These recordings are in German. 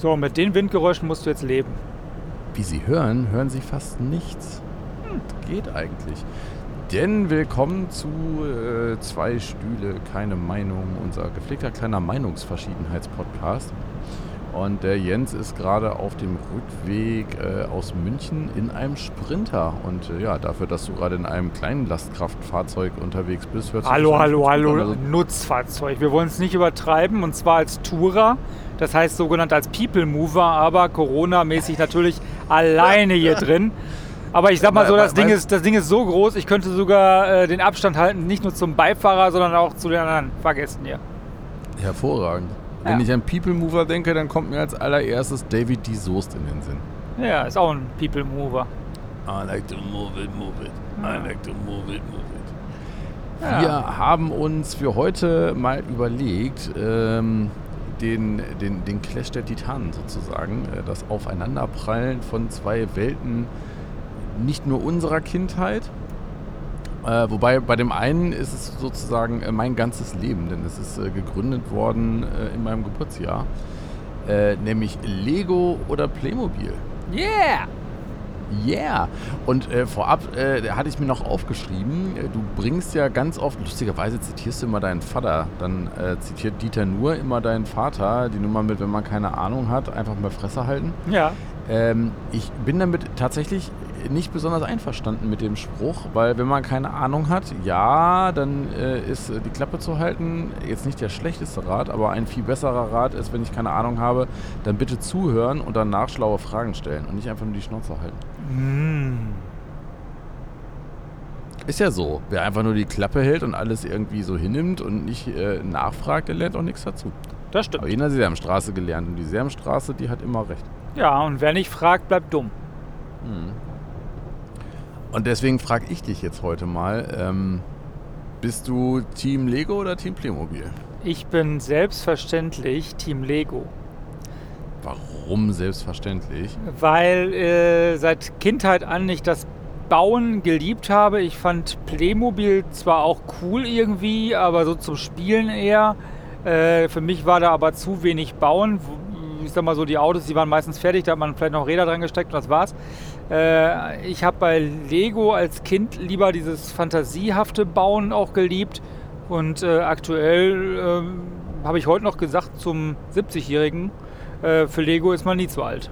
So, mit den Windgeräuschen musst du jetzt leben. Wie Sie hören, hören Sie fast nichts. Hm, geht eigentlich. Denn willkommen zu äh, Zwei Stühle, keine Meinung, unser gepflegter kleiner Meinungsverschiedenheitspodcast. Und der Jens ist gerade auf dem Rückweg äh, aus München in einem Sprinter. Und äh, ja, dafür, dass du gerade in einem kleinen Lastkraftfahrzeug unterwegs bist, hört sich Hallo, hallo, hallo. Also, Nutzfahrzeug. Wir wollen es nicht übertreiben und zwar als Tourer, das heißt sogenannt als People Mover, aber Corona-mäßig natürlich alleine hier drin. Aber ich sag mal so, das Ding, ist, das Ding ist so groß, ich könnte sogar äh, den Abstand halten, nicht nur zum Beifahrer, sondern auch zu den anderen Fahrgästen hier. hervorragend. Wenn Ja. ich an People Mover denke, dann kommt mir als allererstes David D. Soest in den Sinn. Ja, ist auch ein People Mover. I like to move it, move it. I like to move it, move it. Ja. Wir haben uns für heute mal überlegt, ähm, den, den, den Clash der Titanen sozusagen, äh, das Aufeinanderprallen von zwei Welten, nicht nur unserer Kindheit, äh, wobei bei dem einen ist es sozusagen äh, mein ganzes Leben, denn es ist äh, gegründet worden äh, in meinem Geburtsjahr, nämlich Lego oder Playmobil. Yeah! Yeah! Und äh, vorab äh, hatte ich mir noch aufgeschrieben, äh, du bringst ja ganz oft, lustigerweise zitierst du immer deinen Vater, dann zitiert Dieter nur immer deinen Vater, die Nummer mit, wenn man keine Ahnung hat, einfach mal Fresse halten. Ja. Ähm, ich bin damit tatsächlich nicht besonders einverstanden mit dem Spruch, weil wenn man keine Ahnung hat, ja, dann äh, ist äh, die Klappe zu halten jetzt nicht der schlechteste Rat, aber ein viel besserer Rat ist, wenn ich keine Ahnung habe, dann bitte zuhören und danach schlaue Fragen stellen und nicht einfach nur die Schnauze halten. Mm. Ist ja so. Wer einfach nur die Klappe hält und alles irgendwie so hinnimmt und nicht äh, nachfragt, der lernt auch nichts dazu. Das stimmt. Aber die Sesamstraße gelernt und die Sesamstraße, die hat immer recht. Ja, und wer nicht fragt, bleibt dumm. Und deswegen frage ich dich jetzt heute mal, ähm, bist du Team Lego oder Team Playmobil? Ich bin selbstverständlich Team Lego. Warum selbstverständlich? weil äh, seit Kindheit an ich das Bauen geliebt habe. Ich fand Playmobil zwar auch cool irgendwie, aber so zum Spielen eher. Äh, für mich war da aber zu wenig Bauen. Ich sag mal so, die Autos, die waren meistens fertig, da hat man vielleicht noch Räder dran gesteckt und das war's. Äh, ich habe bei Lego als Kind lieber dieses fantasiehafte Bauen auch geliebt. Und äh, aktuell ähm, habe ich heute noch gesagt zum 70-Jährigen, äh, für Lego ist man nie zu alt.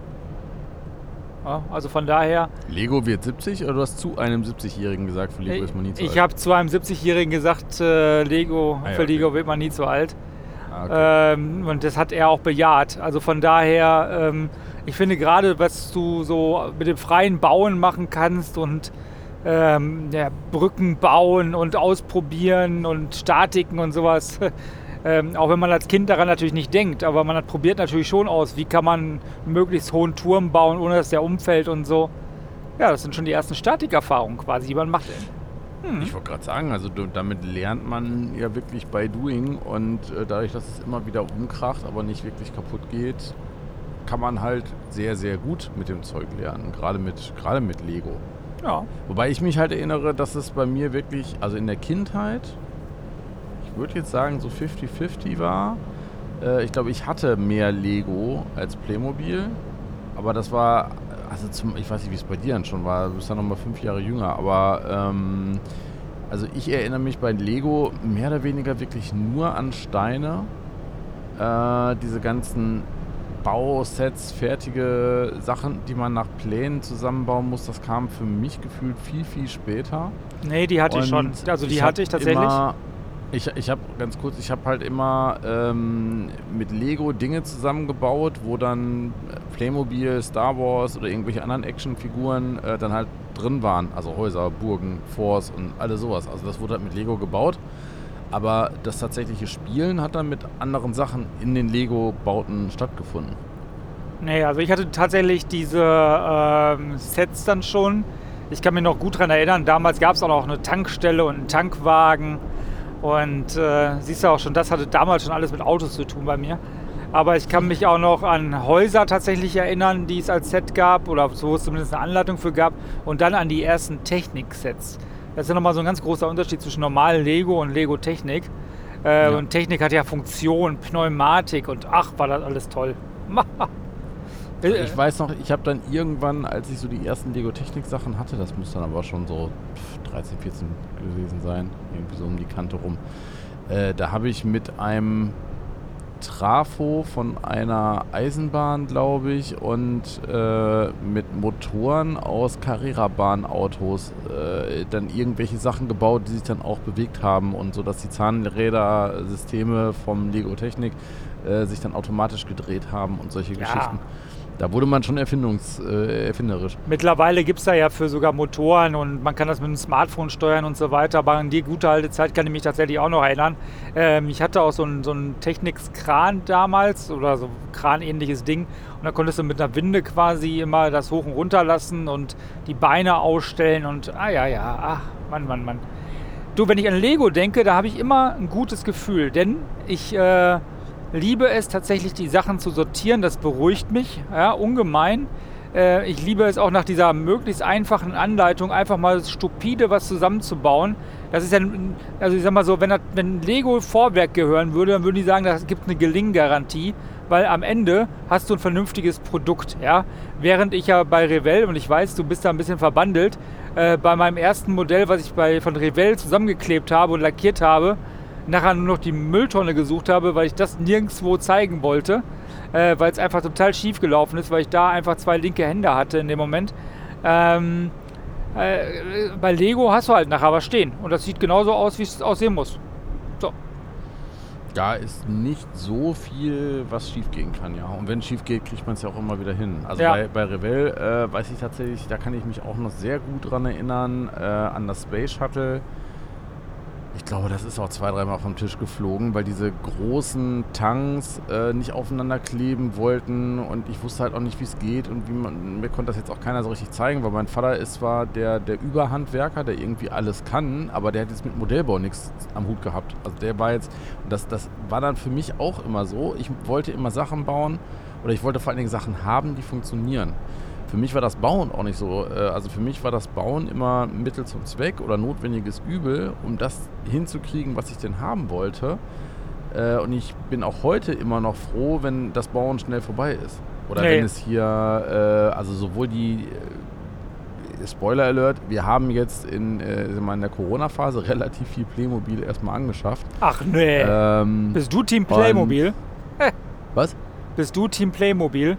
Ja, also von daher, Lego wird 70 oder du hast zu einem 70-Jährigen gesagt, für Lego ist man nie zu ich alt? habe zu einem 70-Jährigen gesagt, äh, Lego, Ah ja, für okay. Lego wird man nie zu alt. Ah, okay. Ähm, und das hat er auch bejaht. Also von daher, ähm, ich finde gerade, was du so mit dem freien Bauen machen kannst und ähm, ja, Brücken bauen und ausprobieren und Statiken und sowas. Ähm, auch wenn man als Kind daran natürlich nicht denkt, aber man hat probiert natürlich schon aus, wie kann man einen möglichst hohen Turm bauen, ohne dass der umfällt und so. Ja, das sind schon die ersten Statikerfahrungen quasi, die man macht. Ich wollte gerade sagen, also damit lernt man ja wirklich bei Doing und äh, dadurch, dass es immer wieder umkracht, aber nicht wirklich kaputt geht, kann man halt sehr, sehr gut mit dem Zeug lernen, gerade mit, gerade mit Lego. Ja, Wobei ich mich halt erinnere, dass es bei mir wirklich, also in der Kindheit, ich würde jetzt sagen so 50-50 war. Äh, ich glaube, ich hatte mehr Lego als Playmobil, aber das war, also zum, ich weiß nicht, wie es bei dir dann schon war, du bist dann nochmal fünf Jahre jünger, aber ähm, also ich erinnere mich bei Lego mehr oder weniger wirklich nur an Steine. Äh, diese ganzen Bausets, fertige Sachen, die man nach Plänen zusammenbauen muss, das kam für mich gefühlt viel, viel später. nee, die hatte ich schon. Und Also die hab hatte ich tatsächlich. Immer, ich ich habe ganz kurz, ich habe halt immer ähm, mit Lego Dinge zusammengebaut, wo dann Playmobil, Star Wars oder irgendwelche anderen Actionfiguren äh, dann halt drin waren. Also Häuser, Burgen, Forts und alles sowas. Also das wurde halt mit Lego gebaut. Aber das tatsächliche Spielen hat dann mit anderen Sachen in den Lego-Bauten stattgefunden. Nee, also ich hatte tatsächlich diese ähm, Sets dann schon. Ich kann mich noch gut daran erinnern, damals gab es auch noch eine Tankstelle und einen Tankwagen. Und äh, siehst du auch schon, das hatte damals schon alles mit Autos zu tun bei mir. Aber ich kann mich auch noch an Häuser tatsächlich erinnern, die es als Set gab oder so es zumindest eine Anleitung für gab. Und dann an die ersten Technik-Sets. Das ist ja nochmal so ein ganz großer Unterschied zwischen normalen Lego und Lego Technik. Äh, Ja. Und Technik hat ja Funktion, Pneumatik und ach, war das alles toll. Äh, ich weiß noch, ich habe dann irgendwann, als ich so die ersten Lego-Technik-Sachen hatte, das muss dann aber schon so 13, 14 gewesen sein, irgendwie so um die Kante rum, äh, da habe ich mit einem Trafo von einer Eisenbahn, glaube ich, und äh, mit Motoren aus Carrera-Bahn-Autos äh, dann irgendwelche Sachen gebaut, die sich dann auch bewegt haben und so, dass die Zahnräder-Systeme vom Lego Technik äh, sich dann automatisch gedreht haben und solche ja. Geschichten. Da wurde man schon erfindungs, äh, erfinderisch. Mittlerweile gibt es da ja für sogar Motoren und man kann das mit dem Smartphone steuern und so weiter. Aber an die gute alte Zeit kann ich mich tatsächlich auch noch erinnern. Ähm, ich hatte auch so ein, so ein Technics-Kran damals oder so Kran-ähnliches Ding. Und da konntest du mit einer Winde quasi immer das hoch und runter lassen und die Beine ausstellen und ah ja, ja, ach, Mann, Mann, Mann. Du, wenn ich an Lego denke, da habe ich immer ein gutes Gefühl, denn ich... Äh, liebe es tatsächlich, die Sachen zu sortieren. Das beruhigt mich ja, ungemein. Äh, ich liebe es auch nach dieser möglichst einfachen Anleitung, einfach mal stupide was zusammenzubauen. Das ist ja, also ich sag mal so, wenn, das, wenn Lego Vorwerk gehören würde, dann würden die sagen, das gibt eine Gelinggarantie, weil am Ende hast du ein vernünftiges Produkt. Ja? Während ich ja bei Revell, und ich weiß, du bist da ein bisschen verbandelt, äh, bei meinem ersten Modell, was ich bei, von Revell zusammengeklebt habe und lackiert habe, nachher nur noch die Mülltonne gesucht habe, weil ich das nirgendwo zeigen wollte, äh, weil es einfach total schief gelaufen ist, weil ich da einfach zwei linke Hände hatte in dem Moment. Ähm, äh, bei Lego hast du halt nachher was stehen und das sieht genauso aus, wie es aussehen muss. So. Da ist nicht so viel, was schief gehen kann, ja. Und wenn es schief geht, kriegt man es ja auch immer wieder hin. Also ja. bei, bei Revell äh, weiß ich tatsächlich, da kann ich mich auch noch sehr gut dran erinnern, äh, an das Space Shuttle ich glaube, das ist auch zwei, dreimal vom Tisch geflogen, weil diese großen Tanks äh, nicht aufeinander kleben wollten und ich wusste halt auch nicht, wie es geht und wie man, mir konnte das jetzt auch keiner so richtig zeigen, weil mein Vater ist zwar der, der Überhandwerker, der irgendwie alles kann, aber der hat jetzt mit Modellbau nichts am Hut gehabt. Also der war jetzt, das, das war dann für mich auch immer so, ich wollte immer Sachen bauen oder ich wollte vor allen Dingen Sachen haben, die funktionieren für mich war das Bauen auch nicht so. Äh, also für mich war das Bauen immer Mittel zum Zweck oder notwendiges Übel, um das hinzukriegen, was ich denn haben wollte. Äh, und ich bin auch heute immer noch froh, wenn das Bauen schnell vorbei ist. Oder nee. wenn es hier, äh, also sowohl die Spoiler Alert, wir haben jetzt in, in der Corona-Phase relativ viel Playmobil erstmal angeschafft. Ach nee. Ähm, Bist du Team Playmobil? Was? Bist du Team Playmobil?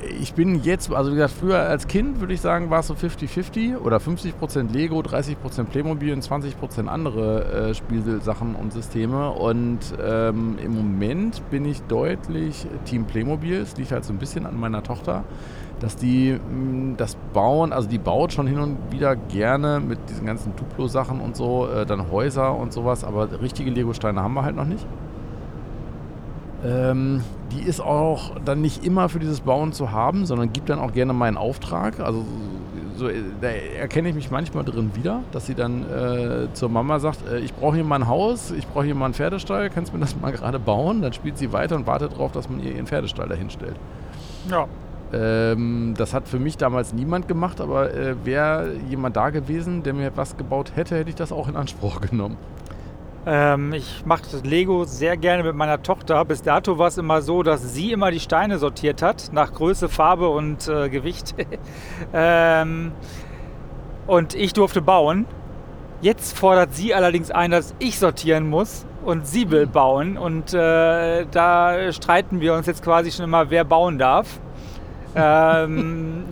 Ich bin jetzt, also wie gesagt, früher als Kind würde ich sagen, war es so 50-50 oder 50% Lego, 30% Playmobil und 20% andere äh, Spielsachen und Systeme. Und ähm, im Moment bin ich deutlich Team Playmobil. Es liegt halt so ein bisschen an meiner Tochter, dass die mh, mm, das bauen, also die baut schon hin und wieder gerne mit diesen ganzen Duplo-Sachen und so, äh, dann Häuser und sowas, aber richtige Lego-Steine haben wir halt noch nicht. Ähm, die ist auch dann nicht immer für dieses Bauen zu haben, sondern gibt dann auch gerne meinen Auftrag. Also so, da erkenne ich mich manchmal drin wieder, dass sie dann äh, zur Mama sagt, äh, ich brauche hier mal ein Haus, ich brauche hier mal einen Pferdestall, kannst du mir das mal gerade bauen? Dann spielt sie weiter und wartet darauf, dass man ihr ihren Pferdestall dahin stellt. Ja. Ähm, das hat für mich damals niemand gemacht, aber äh, wäre jemand da gewesen, der mir was gebaut hätte, hätte ich das auch in Anspruch genommen. Ähm, ich mache Lego sehr gerne mit meiner Tochter. Bis dato war es immer so, dass sie immer die Steine sortiert hat, nach Größe, Farbe und äh, Gewicht. ähm, und ich durfte bauen. Jetzt fordert sie allerdings ein, dass ich sortieren muss und sie will hm. bauen. Und äh, da streiten wir uns jetzt quasi schon immer, wer bauen darf. ähm,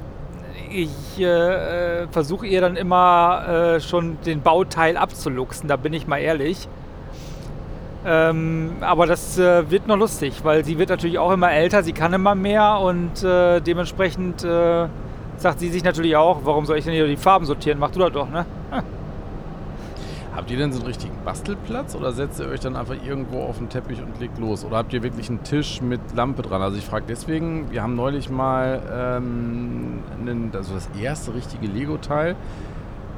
ich äh, äh versuche ihr dann immer äh, schon den Bauteil abzuluxen, da bin ich mal ehrlich. Ähm, aber das äh, wird noch lustig, weil sie wird natürlich auch immer älter, sie kann immer mehr und äh, dementsprechend äh, sagt sie sich natürlich auch, warum soll ich denn hier die Farben sortieren? Mach du das doch, ne? Habt ihr denn so einen richtigen Bastelplatz oder setzt ihr euch dann einfach irgendwo auf den Teppich und legt los? Oder habt ihr wirklich einen Tisch mit Lampe dran? Also ich frage deswegen, wir haben neulich mal ähm, einen, also das erste richtige Lego-Teil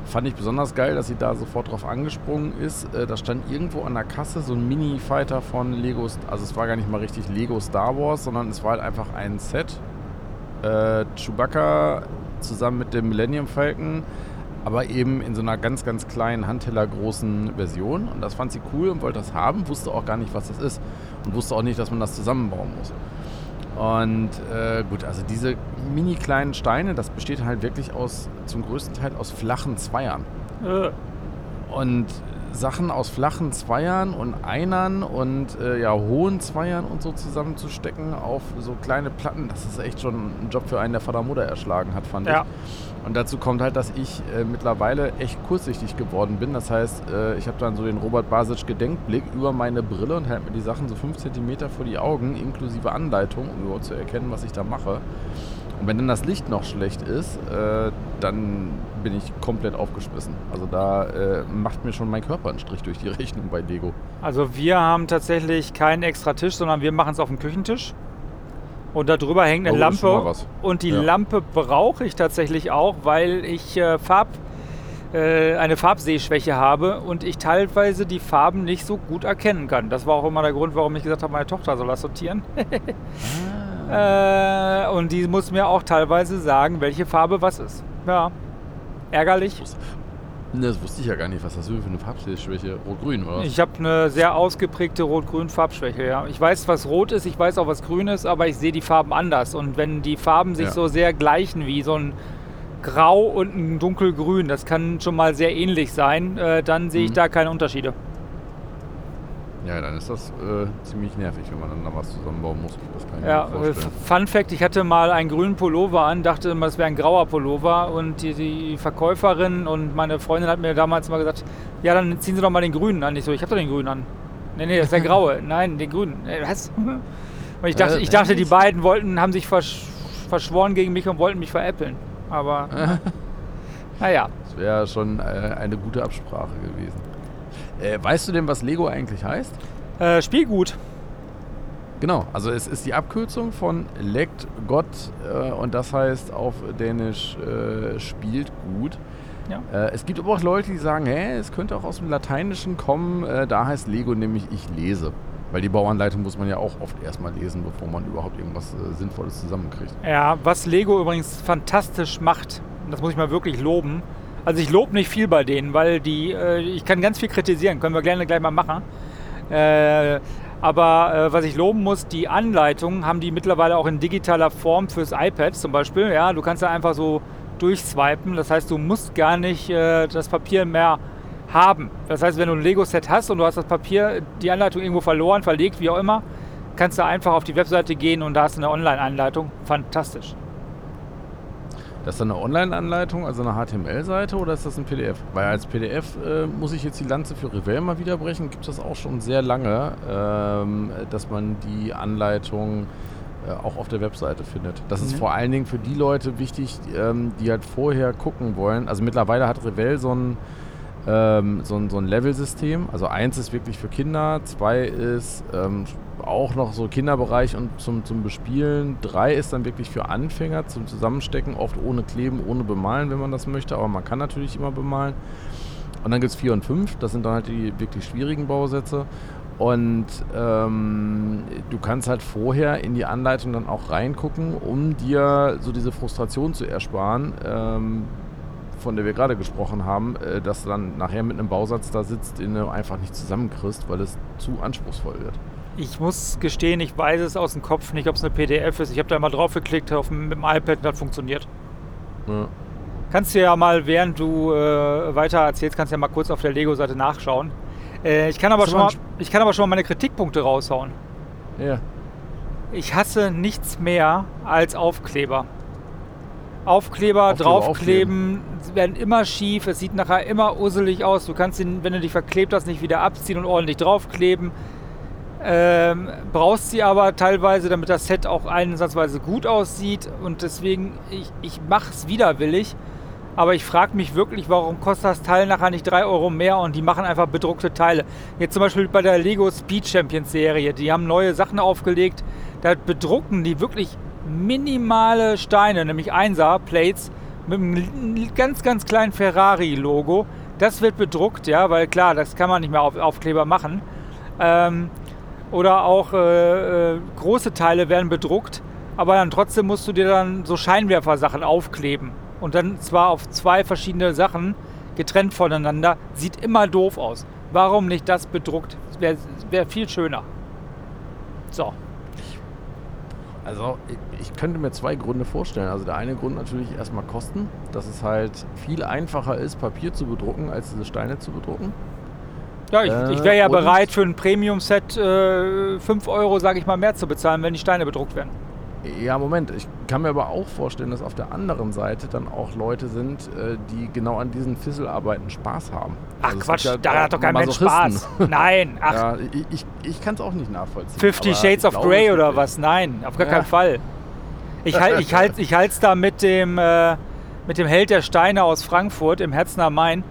Fand ich besonders geil, dass sie da sofort drauf angesprungen ist. Äh, da stand irgendwo an der Kasse so ein Mini-Fighter von Lego. Also es war gar nicht mal richtig Lego Star Wars, sondern es war halt einfach ein Set. Äh, Chewbacca zusammen mit dem Millennium Falcon, aber eben in so einer ganz, ganz kleinen, handtellergroßen Version. Und das fand sie cool und wollte das haben, wusste auch gar nicht, was das ist. Und wusste auch nicht, dass man das zusammenbauen muss. Und äh, gut, also diese mini kleinen Steine, das besteht halt wirklich aus, zum größten Teil aus flachen Zweiern. Äh. Und Sachen aus flachen Zweiern und Einern und äh, ja, hohen Zweiern und so zusammenzustecken auf so kleine Platten, das ist echt schon ein Job für einen, der Vater Mutter erschlagen hat, fand Ja. ich. Und dazu kommt halt, dass ich äh, mittlerweile echt kurzsichtig geworden bin. Das heißt, äh, ich habe dann so den Robert Basic Gedenkblick über meine Brille und halte mir die Sachen so 5 cm vor die Augen, inklusive Anleitung, um überhaupt zu erkennen, was ich da mache. Und wenn dann das Licht noch schlecht ist, äh, dann bin ich komplett aufgeschmissen. Also da äh, macht mir schon mein Körper einen Strich durch die Rechnung bei Lego. Also wir haben tatsächlich keinen extra Tisch, sondern wir machen es auf dem Küchentisch. Und darüber hängt eine Oh, Lampe. Und die Ja. Lampe brauche ich tatsächlich auch, weil ich äh, Farb, äh, eine Farbsehschwäche habe und ich teilweise die Farben nicht so gut erkennen kann. Das war auch immer der Grund, warum ich gesagt habe, meine Tochter soll das sortieren. äh, und die muss mir auch teilweise sagen, welche Farbe was ist. Ja. Ärgerlich. Ne, Das wusste ich ja gar nicht. Was hast du für eine Farbschwäche? Rot-Grün, oder? Ich habe eine sehr ausgeprägte Rot-Grün-Farbschwäche, ja. Ich weiß, was rot ist, ich weiß auch, was grün ist, aber ich sehe die Farben anders. Und wenn die Farben sich Ja. so sehr gleichen wie so ein Grau und ein Dunkelgrün, das kann schon mal sehr ähnlich sein, äh, dann sehe ich Mhm. da keine Unterschiede. Ja, dann ist das äh, ziemlich nervig, wenn man dann da was zusammenbauen muss. Das kann ich Ja, mir äh, vorstellen. Fun Fact, ich hatte mal einen grünen Pullover an, dachte immer, es wäre ein grauer Pullover und die, die Verkäuferin und meine Freundin hat mir damals mal gesagt, ja, dann ziehen Sie doch mal den grünen an. Ich so, ich habe doch den grünen an. Nee, nee, das ist der graue. Nein, den grünen. Äh, Was? Und ich dachte, Äh, ich dachte, die beiden wollten, haben sich versch verschworen gegen mich und wollten mich veräppeln. Aber naja, Das wäre schon eine gute Absprache gewesen. Äh, weißt du denn, was Lego eigentlich heißt? äh, Spielgut. Genau, also es ist die Abkürzung von Legt Gott äh, und das heißt auf Dänisch äh, spielt gut. Ja. Äh, es gibt aber auch Leute, die sagen, hä, es könnte auch aus dem Lateinischen kommen. Äh, da heißt Lego nämlich ich lese. Weil die Bauanleitung muss man ja auch oft erstmal lesen, bevor man überhaupt irgendwas äh, Sinnvolles zusammenkriegt. Ja, was Lego übrigens fantastisch macht, und das muss ich mal wirklich loben. Also ich lobe nicht viel bei denen, weil die, äh, ich kann ganz viel kritisieren, können wir gerne gleich mal machen. Äh, aber äh, was ich loben muss, die Anleitungen haben die mittlerweile auch in digitaler Form fürs iPad zum Beispiel. Ja, du kannst da einfach so durchswipen. Das heißt, du musst gar nicht äh, das Papier mehr haben. Das heißt, wenn du ein Lego-Set hast und du hast das Papier, die Anleitung irgendwo verloren, verlegt, wie auch immer, kannst du einfach auf die Webseite gehen und da hast du eine Online-Anleitung. Fantastisch. Das ist dann eine Online-Anleitung, also eine HTML-Seite oder ist das ein PDF? Weil als PDF äh, muss ich jetzt die Lanze für Revell mal wieder brechen, gibt es das auch schon sehr lange, ähm, dass man die Anleitung äh, auch auf der Webseite findet. Das ist Mhm. vor allen Dingen für die Leute wichtig, ähm, die halt vorher gucken wollen. Also mittlerweile hat Revell so ein, ähm, so ein, so ein Level-System. Also eins ist wirklich für Kinder, zwei ist ähm, auch noch so Kinderbereich und zum, zum Bespielen. Drei ist dann wirklich für Anfänger zum Zusammenstecken, oft ohne Kleben, ohne Bemalen, wenn man das möchte. Aber man kann natürlich immer bemalen. Und dann gibt es vier und fünf, das sind dann halt die wirklich schwierigen Bausätze. Und ähm, du kannst halt vorher in die Anleitung dann auch reingucken, um dir so diese Frustration zu ersparen, ähm, von der wir gerade gesprochen haben, äh, dass du dann nachher mit einem Bausatz da sitzt, den du einfach nicht zusammenkriegst, weil es zu anspruchsvoll wird. Ich muss gestehen, ich weiß es aus dem Kopf nicht, ob es eine PDF ist. Ich habe da mal drauf geklickt auf, dem- mit dem iPad und das funktioniert. Ja. Kannst du ja mal, während du äh, weiter erzählst, kannst du ja mal kurz auf der Lego-Seite nachschauen. Äh, ich, kann aber schon mal, ich kann aber schon mal meine Kritikpunkte raushauen. ja. Ich hasse nichts mehr als Aufkleber. Aufkleber, Aufkleber draufkleben, sie werden immer schief, es sieht nachher immer usselig aus. Du kannst ihn, wenn du dich verklebt hast, nicht wieder abziehen und ordentlich draufkleben. Ähm, brauchst sie aber teilweise, damit das Set auch einsatzweise gut aussieht. Und deswegen, ich, ich mache es widerwillig. Aber ich frage mich wirklich, warum kostet das Teil nachher nicht 3 Euro mehr und die machen einfach bedruckte Teile. Jetzt zum Beispiel bei der Lego Speed Champions Serie, die haben neue Sachen aufgelegt, da bedrucken die wirklich minimale Steine, nämlich 1er Plates mit einem ganz, ganz kleinen Ferrari-Logo. Das wird bedruckt, ja, weil klar, das kann man nicht mehr auf Aufkleber machen. Ähm, oder auch äh, äh, große Teile werden bedruckt, aber dann trotzdem musst du dir dann so Scheinwerfersachen aufkleben. Und dann zwar auf zwei verschiedene Sachen, getrennt voneinander, sieht immer doof aus. Warum nicht das bedruckt? Wäre wär viel schöner. So. Also ich, könnte mir zwei Gründe vorstellen. Also der eine Grund natürlich erstmal Kosten, dass es halt viel einfacher ist, Papier zu bedrucken, als diese Steine zu bedrucken. Ja, ich, Äh, ich wäre ja und- bereit für ein Premium-Set äh, 5 Euro, sage ich mal, mehr zu bezahlen, wenn die Steine bedruckt werden. Ja, Moment. Ich kann mir aber auch vorstellen, dass auf der anderen Seite dann auch Leute sind, äh, die genau an diesen Fisselarbeiten Spaß haben. Ach Also Quatsch, ja da hat doch kein Mensch. Spaß. Nein, ach, Ja, ich ich, ich kann es auch nicht nachvollziehen. 50 aber Shades of glaube, Grey oder was? Nein, auf gar Ja. keinen Fall. Ich halte ich halt, ich halt's da mit dem, äh, mit dem Held der Steine aus Frankfurt im Herzen am Main.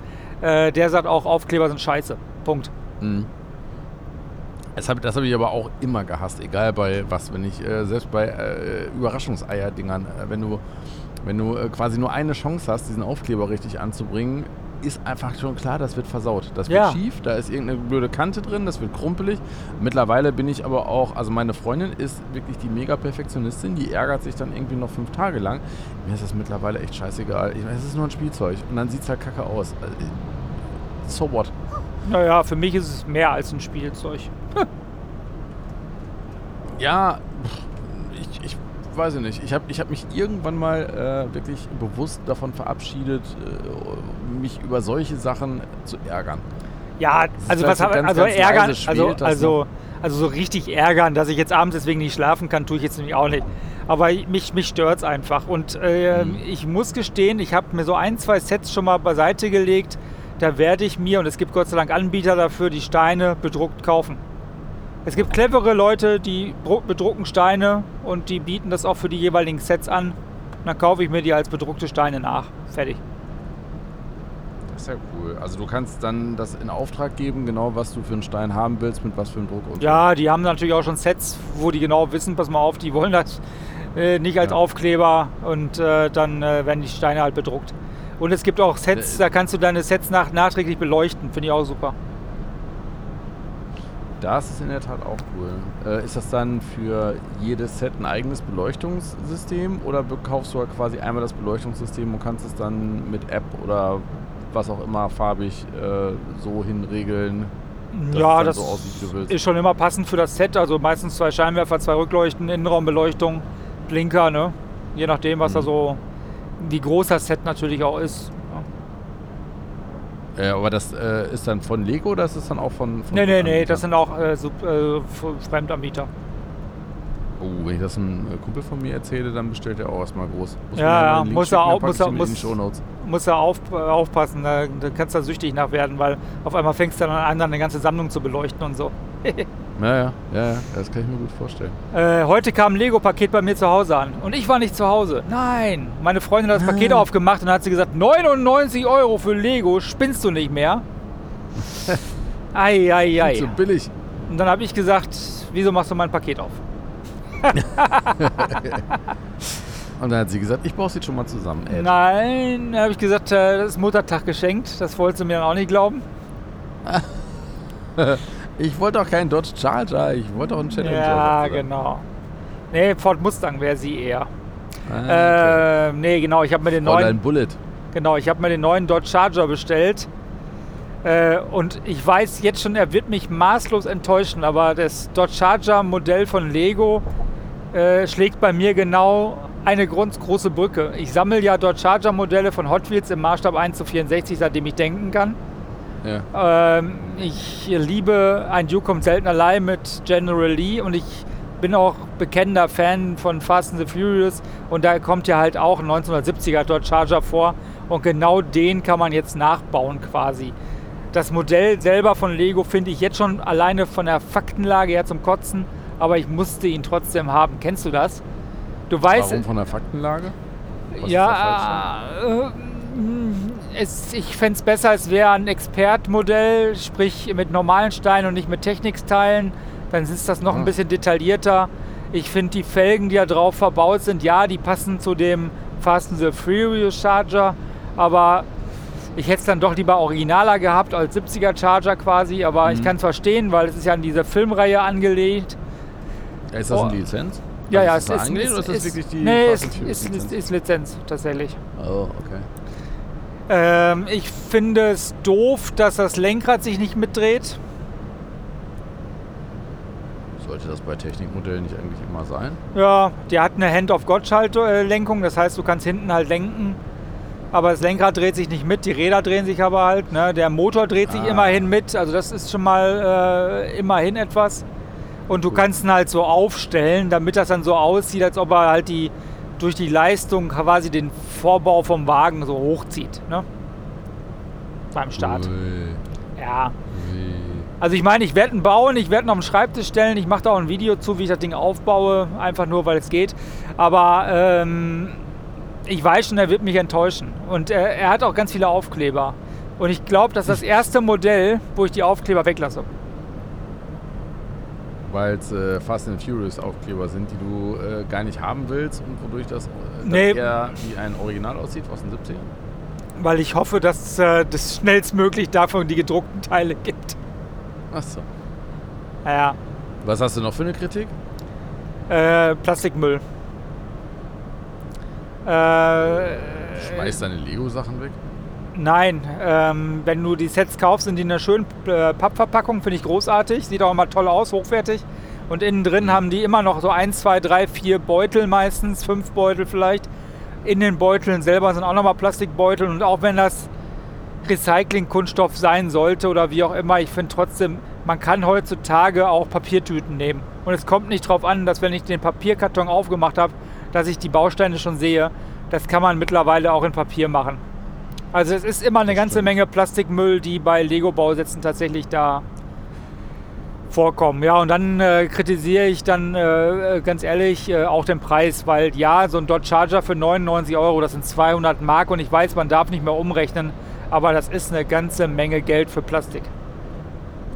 Äh, der sagt auch, Aufkleber sind scheiße. Punkt. Mhm. Das habe hab ich aber auch immer gehasst, egal bei was, wenn ich, äh, selbst bei äh, Überraschungseier-Dingern, äh, wenn du, wenn du äh, quasi nur eine Chance hast, diesen Aufkleber richtig anzubringen, ist einfach schon klar, das wird versaut. Das wird Ja. schief, da ist irgendeine blöde Kante drin, das wird krumpelig. Mittlerweile bin ich aber auch, also meine Freundin ist wirklich die Mega-Perfektionistin, die ärgert sich dann irgendwie noch fünf Tage lang. Mir ist das mittlerweile echt scheißegal. Ich meine, es ist nur ein Spielzeug und dann sieht es halt kacke aus. Äh, So what? Naja, für mich ist es mehr als ein Spielzeug. Ja, ich, ich weiß ich nicht. Ich habe ich hab mich irgendwann mal äh, wirklich bewusst davon verabschiedet, äh, mich über solche Sachen zu ärgern. Ja, also was so ganz, also ganz ärgern, also, also, also so richtig ärgern, dass ich jetzt abends deswegen nicht schlafen kann, tue ich jetzt nämlich auch nicht. Aber mich, mich stört es einfach. Und äh, Mhm. ich muss gestehen, ich habe mir so ein, zwei Sets schon mal beiseite gelegt. Da werde ich mir, und es gibt Gott sei Dank Anbieter dafür, die Steine bedruckt kaufen. Es gibt clevere Leute, die bedrucken Steine und die bieten das auch für die jeweiligen Sets an. Und dann kaufe ich mir die als bedruckte Steine nach. Fertig. Das ist ja cool. Also du kannst dann das in Auftrag geben, genau was du für einen Stein haben willst, mit was für einem Druck und. Ja, die haben natürlich auch schon Sets, wo die genau wissen, pass mal auf, die wollen das äh, nicht als Ja. Aufkleber und äh, dann äh, werden die Steine halt bedruckt. Und es gibt auch Sets, Äh, da kannst du deine Sets nach, nachträglich beleuchten, finde ich auch super. Das ist in der Tat auch cool. Äh, ist das dann für jedes Set ein eigenes Beleuchtungssystem oder kaufst du halt quasi einmal das Beleuchtungssystem und kannst es dann mit App oder was auch immer farbig äh, so hinregeln, ja, das so aussieht, wie du ist schon immer passend für das Set, also meistens zwei Scheinwerfer, zwei Rückleuchten, Innenraumbeleuchtung, Blinker, ne? Je nachdem, was da Mhm. so, wie groß das Set natürlich auch ist. Äh, aber das äh, ist dann von Lego oder ist es dann auch von. von Nee, nee, nee, das sind auch äh, Sub, äh, Fremdanbieter. Oh, wenn ich das einem äh, Kumpel von mir erzähle, dann bestellt er auch erstmal groß. Muss Ja, ja, muss er auch- dann muss er- muss- musst du auf, äh, aufpassen, da, da kannst du süchtig nach werden, weil auf einmal fängst du dann an, eine ganze Sammlung zu beleuchten und so. Ja, ja, ja, ja, das kann ich mir gut vorstellen. Äh, heute kam ein Lego-Paket bei mir zu Hause an und ich war nicht zu Hause. Nein, meine Freundin hat das Paket Nein. aufgemacht und hat sie gesagt, 99 Euro für Lego, spinnst du nicht mehr? ei, ei, ei. So billig. Und dann habe ich gesagt, wieso machst du mein Paket auf? Und dann hat sie gesagt, ich es jetzt schon mal zusammen. Ed. Nein, habe ich gesagt, äh, das ist Muttertag geschenkt. Das wollte sie mir dann auch nicht glauben. Ich wollte doch keinen Dodge Charger, ich wollte doch einen Challenger. ja, genau. Nee, Ford Mustang wäre sie eher. Ah, okay. Äh, nee, genau, ich habe mir den neuen, Bullet. genau, ich habe mir den neuen Dodge Charger bestellt. Äh, und ich weiß jetzt schon, er wird mich maßlos enttäuschen, aber das Dodge Charger Modell von Lego äh, schlägt bei mir genau eine große Brücke. Ich sammle ja Dodge Charger Modelle von Hot Wheels im Maßstab 1 zu 64, seitdem ich denken kann. Ja. Ähm, ich liebe ein Duke kommt selten allein mit General Lee und ich bin auch bekennender Fan von Fast and the Furious und da kommt ja halt auch ein 1970er Dodge Charger vor und genau den kann man jetzt nachbauen quasi. Das Modell selber von Lego finde ich jetzt schon alleine von der Faktenlage her zum Kotzen, aber ich musste ihn trotzdem haben. Kennst du das? Du weißt, Warum von der Faktenlage? Was ja, es, ich fände es besser, es wäre ein Expertmodell, sprich mit normalen Steinen und nicht mit Techniksteilen. Dann ist das noch Ah. ein bisschen detaillierter. Ich finde die Felgen, die da drauf verbaut sind, ja, die passen zu dem Fast and the Furious Charger, aber ich hätte es dann doch lieber originaler gehabt als 70er Charger quasi, aber ich Mhm. kann es verstehen, weil es ist ja an diese Filmreihe angelegt. Ja, ist das Oh. eine Lizenz? Ja, ja, ist das da angelegt oder ist das wirklich die Nee, ist, ist, ist, Lizenz? ist Lizenz tatsächlich. Oh, okay. Ähm, ich finde es doof, dass das Lenkrad sich nicht mitdreht. sollte das bei Technikmodellen nicht eigentlich immer sein? Ja, die hat eine Hand-of-God-Lenkung, das heißt, du kannst hinten halt lenken, aber das Lenkrad dreht sich nicht mit, die Räder drehen sich aber halt, ne? der Motor dreht sich Ah. immerhin mit, also das ist schon mal äh, immerhin etwas. Und du Gut. kannst ihn halt so aufstellen, damit das dann so aussieht, als ob er halt die durch die Leistung quasi den Vorbau vom Wagen so hochzieht. Ne? Beim Start. Ui, Ja. ui. Also ich meine, ich werde ihn bauen, ich werde ihn auf den Schreibtisch stellen, ich mache da auch ein Video zu, wie ich das Ding aufbaue, einfach nur, weil es geht. Aber ähm, ich weiß schon, er wird mich enttäuschen. Und äh, er hat auch ganz viele Aufkleber. Und ich glaube, das ist das erste Modell, wo ich die Aufkleber weglasse. Weil es äh, Fast and Furious Aufkleber sind, die du äh, gar nicht haben willst und wodurch das, äh, Nee. eher wie ein Original aussieht aus den 70ern? Weil ich hoffe, dass äh, das schnellstmöglich davon die gedruckten Teile gibt. Achso. Naja, Was hast du noch für eine Kritik? äh, Plastikmüll. Äh, Schmeiß deine Lego-Sachen weg? Nein, ähm, wenn du die Sets kaufst, sind die in einer schönen äh, Pappverpackung, finde ich großartig. Sieht auch immer toll aus, hochwertig. Und innen drin haben die immer noch so 1, 2, 3, 4 Beutel meistens, fünf Beutel vielleicht. In den Beuteln selber sind auch nochmal Plastikbeutel. Und auch wenn das Recycling-Kunststoff sein sollte oder wie auch immer, ich finde trotzdem, man kann heutzutage auch Papiertüten nehmen. Und es kommt nicht darauf an, dass wenn ich den Papierkarton aufgemacht habe, dass ich die Bausteine schon sehe. Das kann man mittlerweile auch in Papier machen. Also es ist immer eine Das ganze stimmt. Menge Plastikmüll, die bei Lego-Bausätzen tatsächlich da vorkommen. Ja, und dann äh, kritisiere ich dann äh, äh, ganz ehrlich äh, auch den Preis, weil ja, so ein Dodge Charger für 99 Euro, das sind 200 Mark und ich weiß, man darf nicht mehr umrechnen, aber das ist eine ganze Menge Geld für Plastik.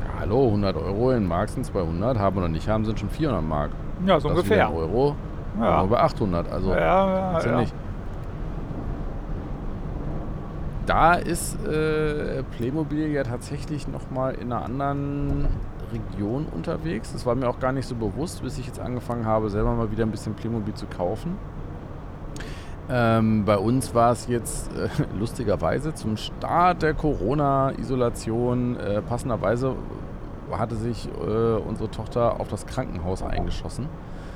Ja, hallo, 100 Euro in Mark sind 200, haben oder nicht haben, sind schon 400 Mark. Ja, so Das ungefähr. Euro, Ja. bei 800, also Ja, ja, ja ja. nicht. Da ist äh, Playmobil ja tatsächlich nochmal in einer anderen Region unterwegs. Das war mir auch gar nicht so bewusst, bis ich jetzt angefangen habe, selber mal wieder ein bisschen Playmobil zu kaufen. Ähm, bei uns war es jetzt äh, lustigerweise zum Start der Corona-Isolation äh, passenderweise hatte sich äh, unsere Tochter auf das Krankenhaus eingeschossen.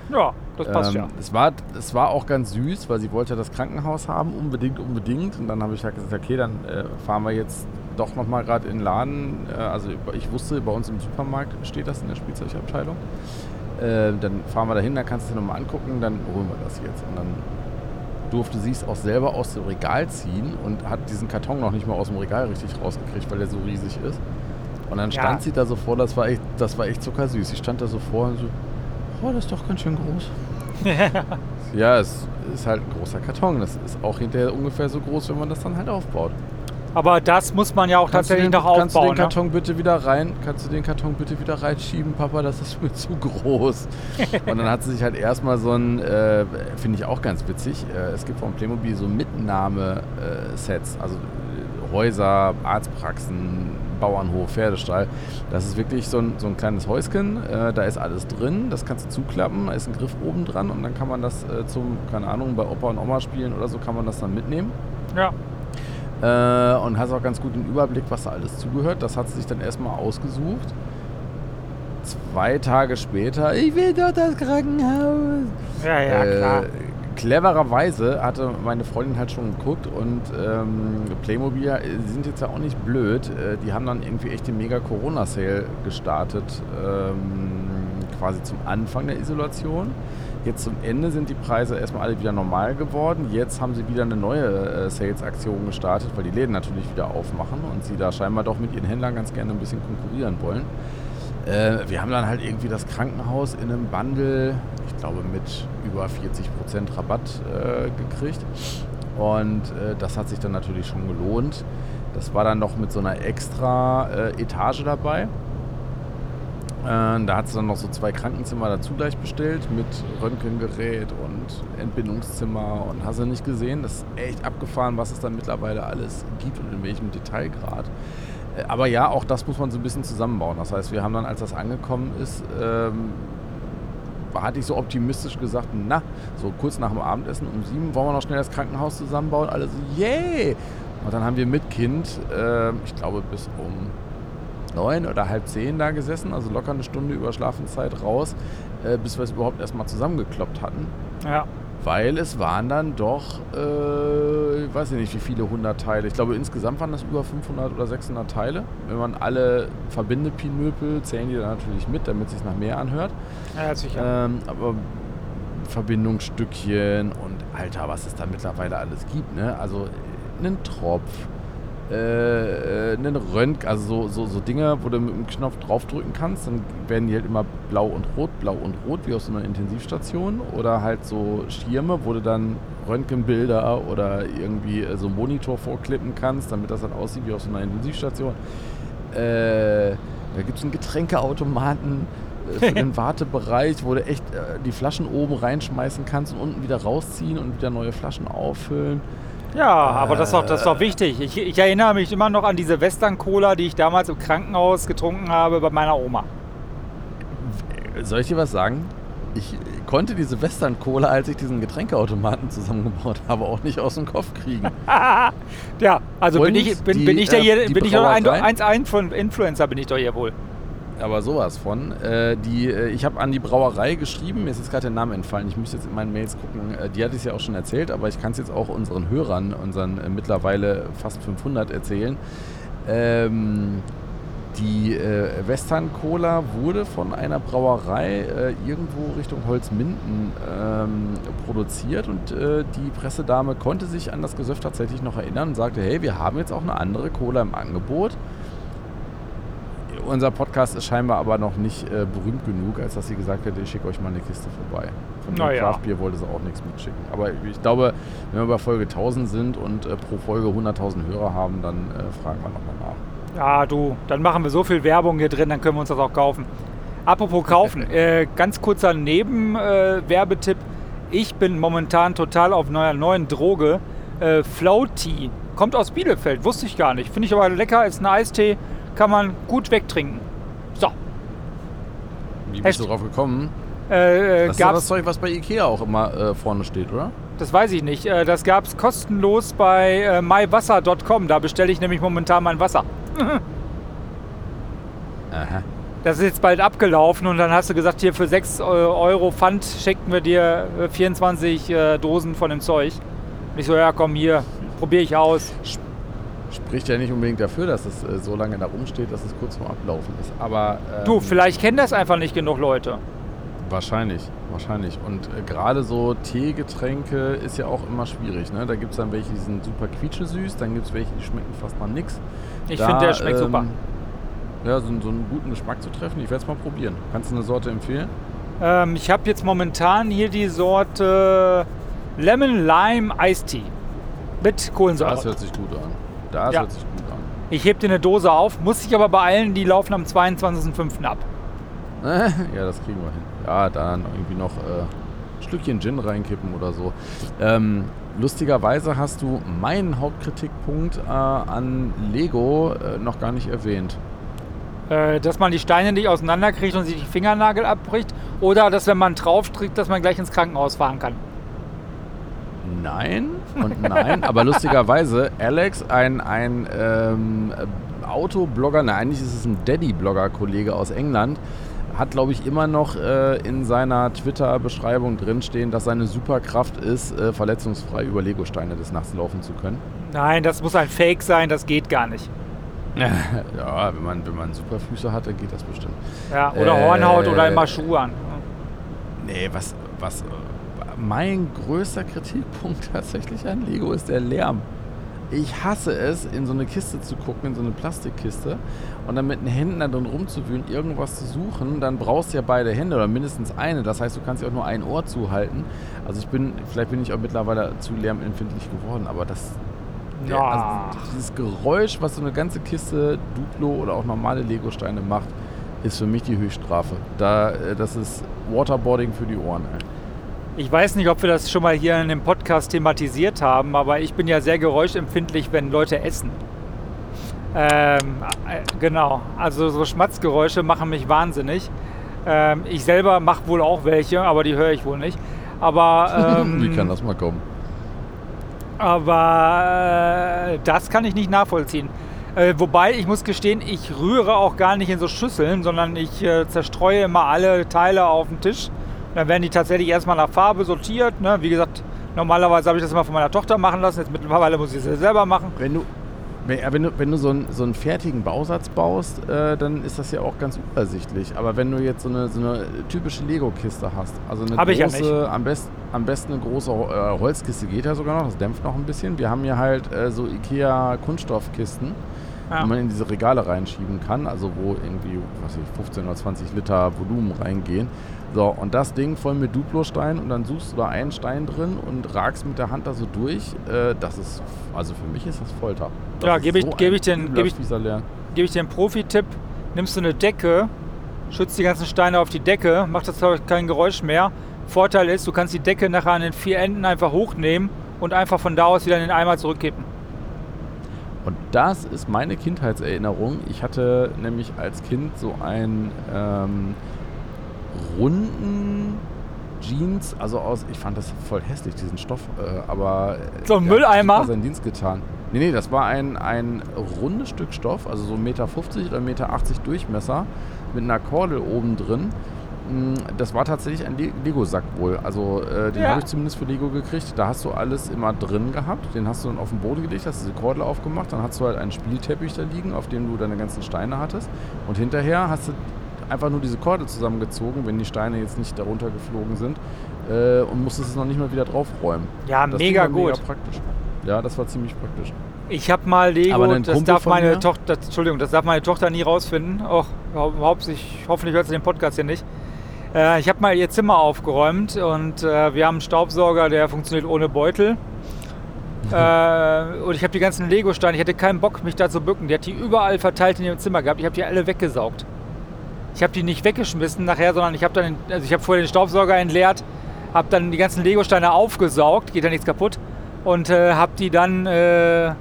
Ja, das passt Ähm, ja. Es war, es war auch ganz süß, weil sie wollte das Krankenhaus haben, unbedingt, unbedingt. Und dann habe ich halt gesagt, okay, dann äh, fahren wir jetzt doch nochmal gerade in den Laden. Äh, also ich wusste, bei uns im Supermarkt steht das in der Spielzeugabteilung. Äh, dann fahren wir dahin, dann kannst du es dir nochmal angucken, dann holen wir das jetzt. Und dann durfte sie es auch selber aus dem Regal ziehen und hat diesen Karton noch nicht mal aus dem Regal richtig rausgekriegt, weil der so riesig ist. Und dann Ja. stand sie da so vor, das war echt, das war echt zuckersüß. Sie stand da so vor und so, oh, das ist doch ganz schön groß. Ja, es ist halt ein großer Karton. Das ist auch hinterher ungefähr so groß, wenn man das dann halt aufbaut. Aber das muss man ja auch Kannst tatsächlich den, noch Kannst du aufbauen. den Karton bitte wieder rein? Kannst du den Karton bitte wieder reinschieben, Papa? Das ist mir zu groß. Und dann hat sie sich halt erstmal so ein, äh, finde ich auch ganz witzig. Äh, es gibt von Playmobil so Mitnahme-Sets, also äh, Häuser, Arztpraxen, Bauernhof, Pferdestall. Das ist wirklich so ein, so ein kleines Häuschen. Äh, da ist alles drin. Das kannst du zuklappen. Da ist ein Griff oben dran und dann kann man das äh, zum, keine Ahnung, bei Opa und Oma spielen oder so, kann man das dann mitnehmen. Ja. Äh, und hast auch ganz gut den Überblick, was da alles zugehört. Das hat sie sich dann erstmal ausgesucht. Zwei Tage später, ich will doch das Krankenhaus. Ja, ja, klar. Clevererweise hatte meine Freundin halt schon geguckt und ähm, Playmobil, äh, sind jetzt ja auch nicht blöd. Äh, die haben dann irgendwie echt den mega Corona-Sale gestartet, ähm, quasi zum Anfang der Isolation. Jetzt zum Ende sind die Preise erstmal alle wieder normal geworden. Jetzt haben sie wieder eine neue äh, Sales-Aktion gestartet, weil die Läden natürlich wieder aufmachen und sie da scheinbar doch mit ihren Händlern ganz gerne ein bisschen konkurrieren wollen. Äh, wir haben dann halt irgendwie das Krankenhaus in einem Bundle, glaube mit über 40% Rabatt äh, gekriegt. Und äh, das hat sich dann natürlich schon gelohnt. Das war dann noch mit so einer extra äh, Etage dabei. Äh, da hat sie dann noch so zwei Krankenzimmer dazu gleich bestellt mit Röntgengerät und Entbindungszimmer und hast du nicht gesehen. Das ist echt abgefahren, was es dann mittlerweile alles gibt und in welchem Detailgrad. Äh, Aber ja, auch das muss man so ein bisschen zusammenbauen. Das heißt, wir haben dann, als das angekommen ist, ähm, hatte ich so optimistisch gesagt, na, so kurz nach dem Abendessen um sieben wollen wir noch schnell das Krankenhaus zusammenbauen. Alle so, yay! Und dann haben wir mit Kind, ähm, ich glaube bis um neun oder halb zehn da gesessen, also locker eine Stunde über Schlafenszeit raus, äh, bis wir es überhaupt erstmal zusammengekloppt hatten. Ja. Weil es waren dann doch, äh, ich weiß ich nicht, wie viele hundert Teile. Ich glaube, insgesamt waren das über 500 oder 600 Teile. Wenn man alle verbindet, Pinöpel, zählen die dann natürlich mit, damit es sich nach mehr anhört. Ja, sicher. Ähm, aber Verbindungsstückchen und Alter, was es da mittlerweile alles gibt, ne? Also einen Tropf, äh, einen Röntgen, also so, so, so Dinge, wo du mit dem Knopf draufdrücken kannst, dann werden die halt immer blau und rot, blau und rot, wie aus so einer Intensivstation. Oder halt so Schirme, wo du dann Röntgenbilder oder irgendwie äh, so einen Monitor vorklippen kannst, damit das dann aussieht wie aus so einer Intensivstation. Äh, da gibt es einen Getränkeautomaten äh, für den Wartebereich, wo du echt äh, die Flaschen oben reinschmeißen kannst und unten wieder rausziehen und wieder neue Flaschen auffüllen. Ja, aber das ist doch, das ist doch wichtig. Ich, ich erinnere mich immer noch an diese Western-Cola, die ich damals im Krankenhaus getrunken habe bei meiner Oma. Soll ich dir was sagen? Ich konnte diese Western-Cola, als ich diesen Getränkeautomaten zusammengebaut habe, auch nicht aus dem Kopf kriegen. ja, also bin ich, bin, die, bin ich der äh, hier, bin ich noch ein, eins, ein von Influencer bin ich doch hier wohl. Aber sowas von. Äh, die, äh, ich habe an die Brauerei geschrieben, mir ist jetzt gerade der Name entfallen, ich müsste jetzt in meinen Mails gucken. Äh, die hatte ich ja auch schon erzählt, aber ich kann es jetzt auch unseren Hörern, unseren äh, mittlerweile fast 500 erzählen. Ähm, die äh, Western Cola wurde von einer Brauerei äh, irgendwo Richtung Holzminden ähm, produziert und die Pressedame konnte sich an das Gesöff tatsächlich noch erinnern und sagte, hey, wir haben jetzt auch eine andere Cola im Angebot. Unser Podcast ist scheinbar aber noch nicht äh, berühmt genug, als dass sie gesagt hätte, ich schicke euch mal eine Kiste vorbei. Von dem Naja. Craft Beer wollte sie auch nichts mitschicken. Aber ich glaube, wenn wir bei Folge 1000 sind und äh, pro Folge 100.000 Hörer haben, dann äh, fragen wir nochmal nach. Ja, du, dann machen wir so viel Werbung hier drin, dann können wir uns das auch kaufen. Apropos kaufen, äh, ganz kurzer Nebenwerbetipp. ich bin momentan total auf einer neuen Droge. Äh, Floaty. Kommt aus Bielefeld, wusste ich gar nicht. Finde ich aber lecker, ist ein Eistee, kann man gut wegtrinken. So, Wie bist du Echt? drauf gekommen? äh, äh, Das ist das Zeug, was bei Ikea auch immer äh, vorne steht, oder? das weiß ich nicht. Äh, das gab es kostenlos bei äh, mywasser.com. Da bestelle ich nämlich momentan mein Wasser. Aha. Das ist jetzt bald abgelaufen und dann hast du gesagt, hier für 6 Euro Pfand schicken wir dir äh, 24 äh, Dosen von dem Zeug. Und ich so, ja komm hier, probiere ich aus. Spricht ja nicht unbedingt dafür, dass es äh, so lange da rumsteht, dass es kurz vorm Ablaufen ist. Aber ähm, Du, vielleicht kennen das einfach nicht genug Leute. Wahrscheinlich, wahrscheinlich. Und äh, gerade so Teegetränke ist ja auch immer schwierig. Ne? Da gibt es dann welche, die sind super quietschesüß, dann gibt es welche, die schmecken fast nach nix. Ich finde, der schmeckt ähm, super. Ja, so, so einen guten Geschmack zu treffen, ich werde es mal probieren. Kannst du eine Sorte empfehlen? Ähm, ich habe jetzt momentan hier die Sorte Lemon Lime Iced Tea. Mit Kohlensäure. Das hört sich gut an. Das Ja. hört sich gut an. Ich heb dir eine Dose auf, muss ich aber beeilen, die laufen am 22.05. ab. ja, das kriegen wir hin. Ja, dann irgendwie noch äh, ein Stückchen Gin reinkippen oder so. Ähm, lustigerweise hast du meinen Hauptkritikpunkt äh, an Lego äh, noch gar nicht erwähnt. Äh, dass man die Steine nicht auseinanderkriegt und sich die Fingernagel abbricht. Oder dass, wenn man drauf trägt, dass man gleich ins Krankenhaus fahren kann. Nein und nein, aber lustigerweise, Alex, ein, ein ähm, Autoblogger, nein, eigentlich ist es ein Daddy-Blogger-Kollege aus England, hat, glaube ich, immer noch äh, in seiner Twitter-Beschreibung drinstehen, dass seine Superkraft ist, äh, verletzungsfrei über Legosteine des Nachts laufen zu können. Nein, das muss ein Fake sein, das geht gar nicht. ja, wenn man, wenn man Superfüße hat, dann geht das bestimmt. Ja, oder Äh, Hornhaut oder immer Schuhe an. Nee, was, was mein größter Kritikpunkt tatsächlich an Lego ist der Lärm. Ich hasse es, in so eine Kiste zu gucken, in so eine Plastikkiste und dann mit den Händen da drin rumzuwühlen, irgendwas zu suchen. Dann brauchst du ja beide Hände oder mindestens eine. Das heißt, du kannst ja auch nur ein Ohr zuhalten. Also ich bin, vielleicht bin ich auch mittlerweile zu lärmempfindlich geworden, aber das, der, also dieses Geräusch, was so eine ganze Kiste Duplo oder auch normale Lego-Steine macht, ist für mich die Höchststrafe. Da, äh, das ist Waterboarding für die Ohren. Ey. Ich weiß nicht, ob wir das schon mal hier in dem Podcast thematisiert haben, aber ich bin ja sehr geräuschempfindlich, wenn Leute essen. Ähm, äh, genau, also so Schmatzgeräusche machen mich wahnsinnig. Ähm, ich selber mache wohl auch welche, aber die höre ich wohl nicht. Aber, ähm, Wie kann das mal kommen? aber äh, das kann ich nicht nachvollziehen. Äh, wobei, ich muss gestehen, ich rühre auch gar nicht in so Schüsseln, sondern ich äh, zerstreue immer alle Teile auf den Tisch. Dann werden die tatsächlich erstmal nach Farbe sortiert. Ne? Wie gesagt, normalerweise habe ich das immer von meiner Tochter machen lassen. Jetzt mittlerweile muss ich es selber machen. Wenn du, wenn, du, wenn du so, einen, so einen fertigen Bausatz baust, äh, dann ist das ja auch ganz übersichtlich. Aber wenn du jetzt so eine, so eine typische Lego-Kiste hast, also eine Hab ja große, nicht. am, best, am besten eine große äh, Holzkiste geht ja sogar noch, das dämpft noch ein bisschen. Wir haben hier halt äh, so Ikea-Kunststoffkisten, Ja. die man in diese Regale reinschieben kann, also wo irgendwie, was ich, 15 oder 20 Liter Volumen reingehen. So, und das Ding voll mit Duplo-Stein und dann suchst du da einen Stein drin und ragst mit der Hand da so durch. Äh, das ist, also für mich ist das Folter. Das Ja, gebe ich- ein gebe ich den- gebe ich-. Gebe ich dir einen Profi-Tipp. Nimmst du eine Decke, schützt die ganzen Steine auf die Decke, macht das kein Geräusch mehr. Vorteil ist, du kannst die Decke nachher an den vier Enden einfach hochnehmen und einfach von da aus wieder in den Eimer zurückkippen. Und das ist meine Kindheitserinnerung. Ich hatte nämlich als Kind so einen ähm, runden Jeans, also aus, ich fand das voll hässlich, diesen Stoff, äh, aber. äh, So ein hat Mülleimer? super seinen Dienst getan. Nee, nee, das war ein, ein rundes Stück Stoff, also so 1,50 Meter oder 1,80 Meter Durchmesser mit einer Kordel oben drin. Mm, Das war tatsächlich ein Le- Lego-Sack wohl. Also äh, den Ja. habe ich zumindest für Lego gekriegt. Da hast du alles immer drin gehabt. Den hast du dann auf den Boden gelegt, hast diese Kordel aufgemacht. Dann hast du halt einen Spielteppich da liegen, auf dem du deine ganzen Steine hattest. Und hinterher hast du einfach nur diese Kordel zusammengezogen, wenn die Steine jetzt nicht darunter geflogen sind. Äh, und musstest es noch nicht mal wieder draufräumen. Ja, Das mega gut. Mega praktisch. Ja, das war ziemlich praktisch. Ich habe mal Lego, das Kumpel darf meine mir- Tochter, das, Entschuldigung, das darf meine Tochter nie rausfinden. Auch überhaupt nicht, hoffentlich hört sie den Podcast hier nicht. Äh, ich habe mal ihr Zimmer aufgeräumt und äh, wir haben einen Staubsauger, der funktioniert ohne Beutel. äh, und ich habe die ganzen Lego-Steine, ich hatte keinen Bock, mich da zu bücken. Die hat die überall verteilt in ihrem Zimmer gehabt. Ich habe die alle weggesaugt. Ich habe die nicht weggeschmissen nachher, sondern ich habe dann, also ich habe vorher den Staubsauger entleert, habe dann die ganzen Lego-Steine aufgesaugt, geht ja nichts kaputt, und äh, habe die dann äh,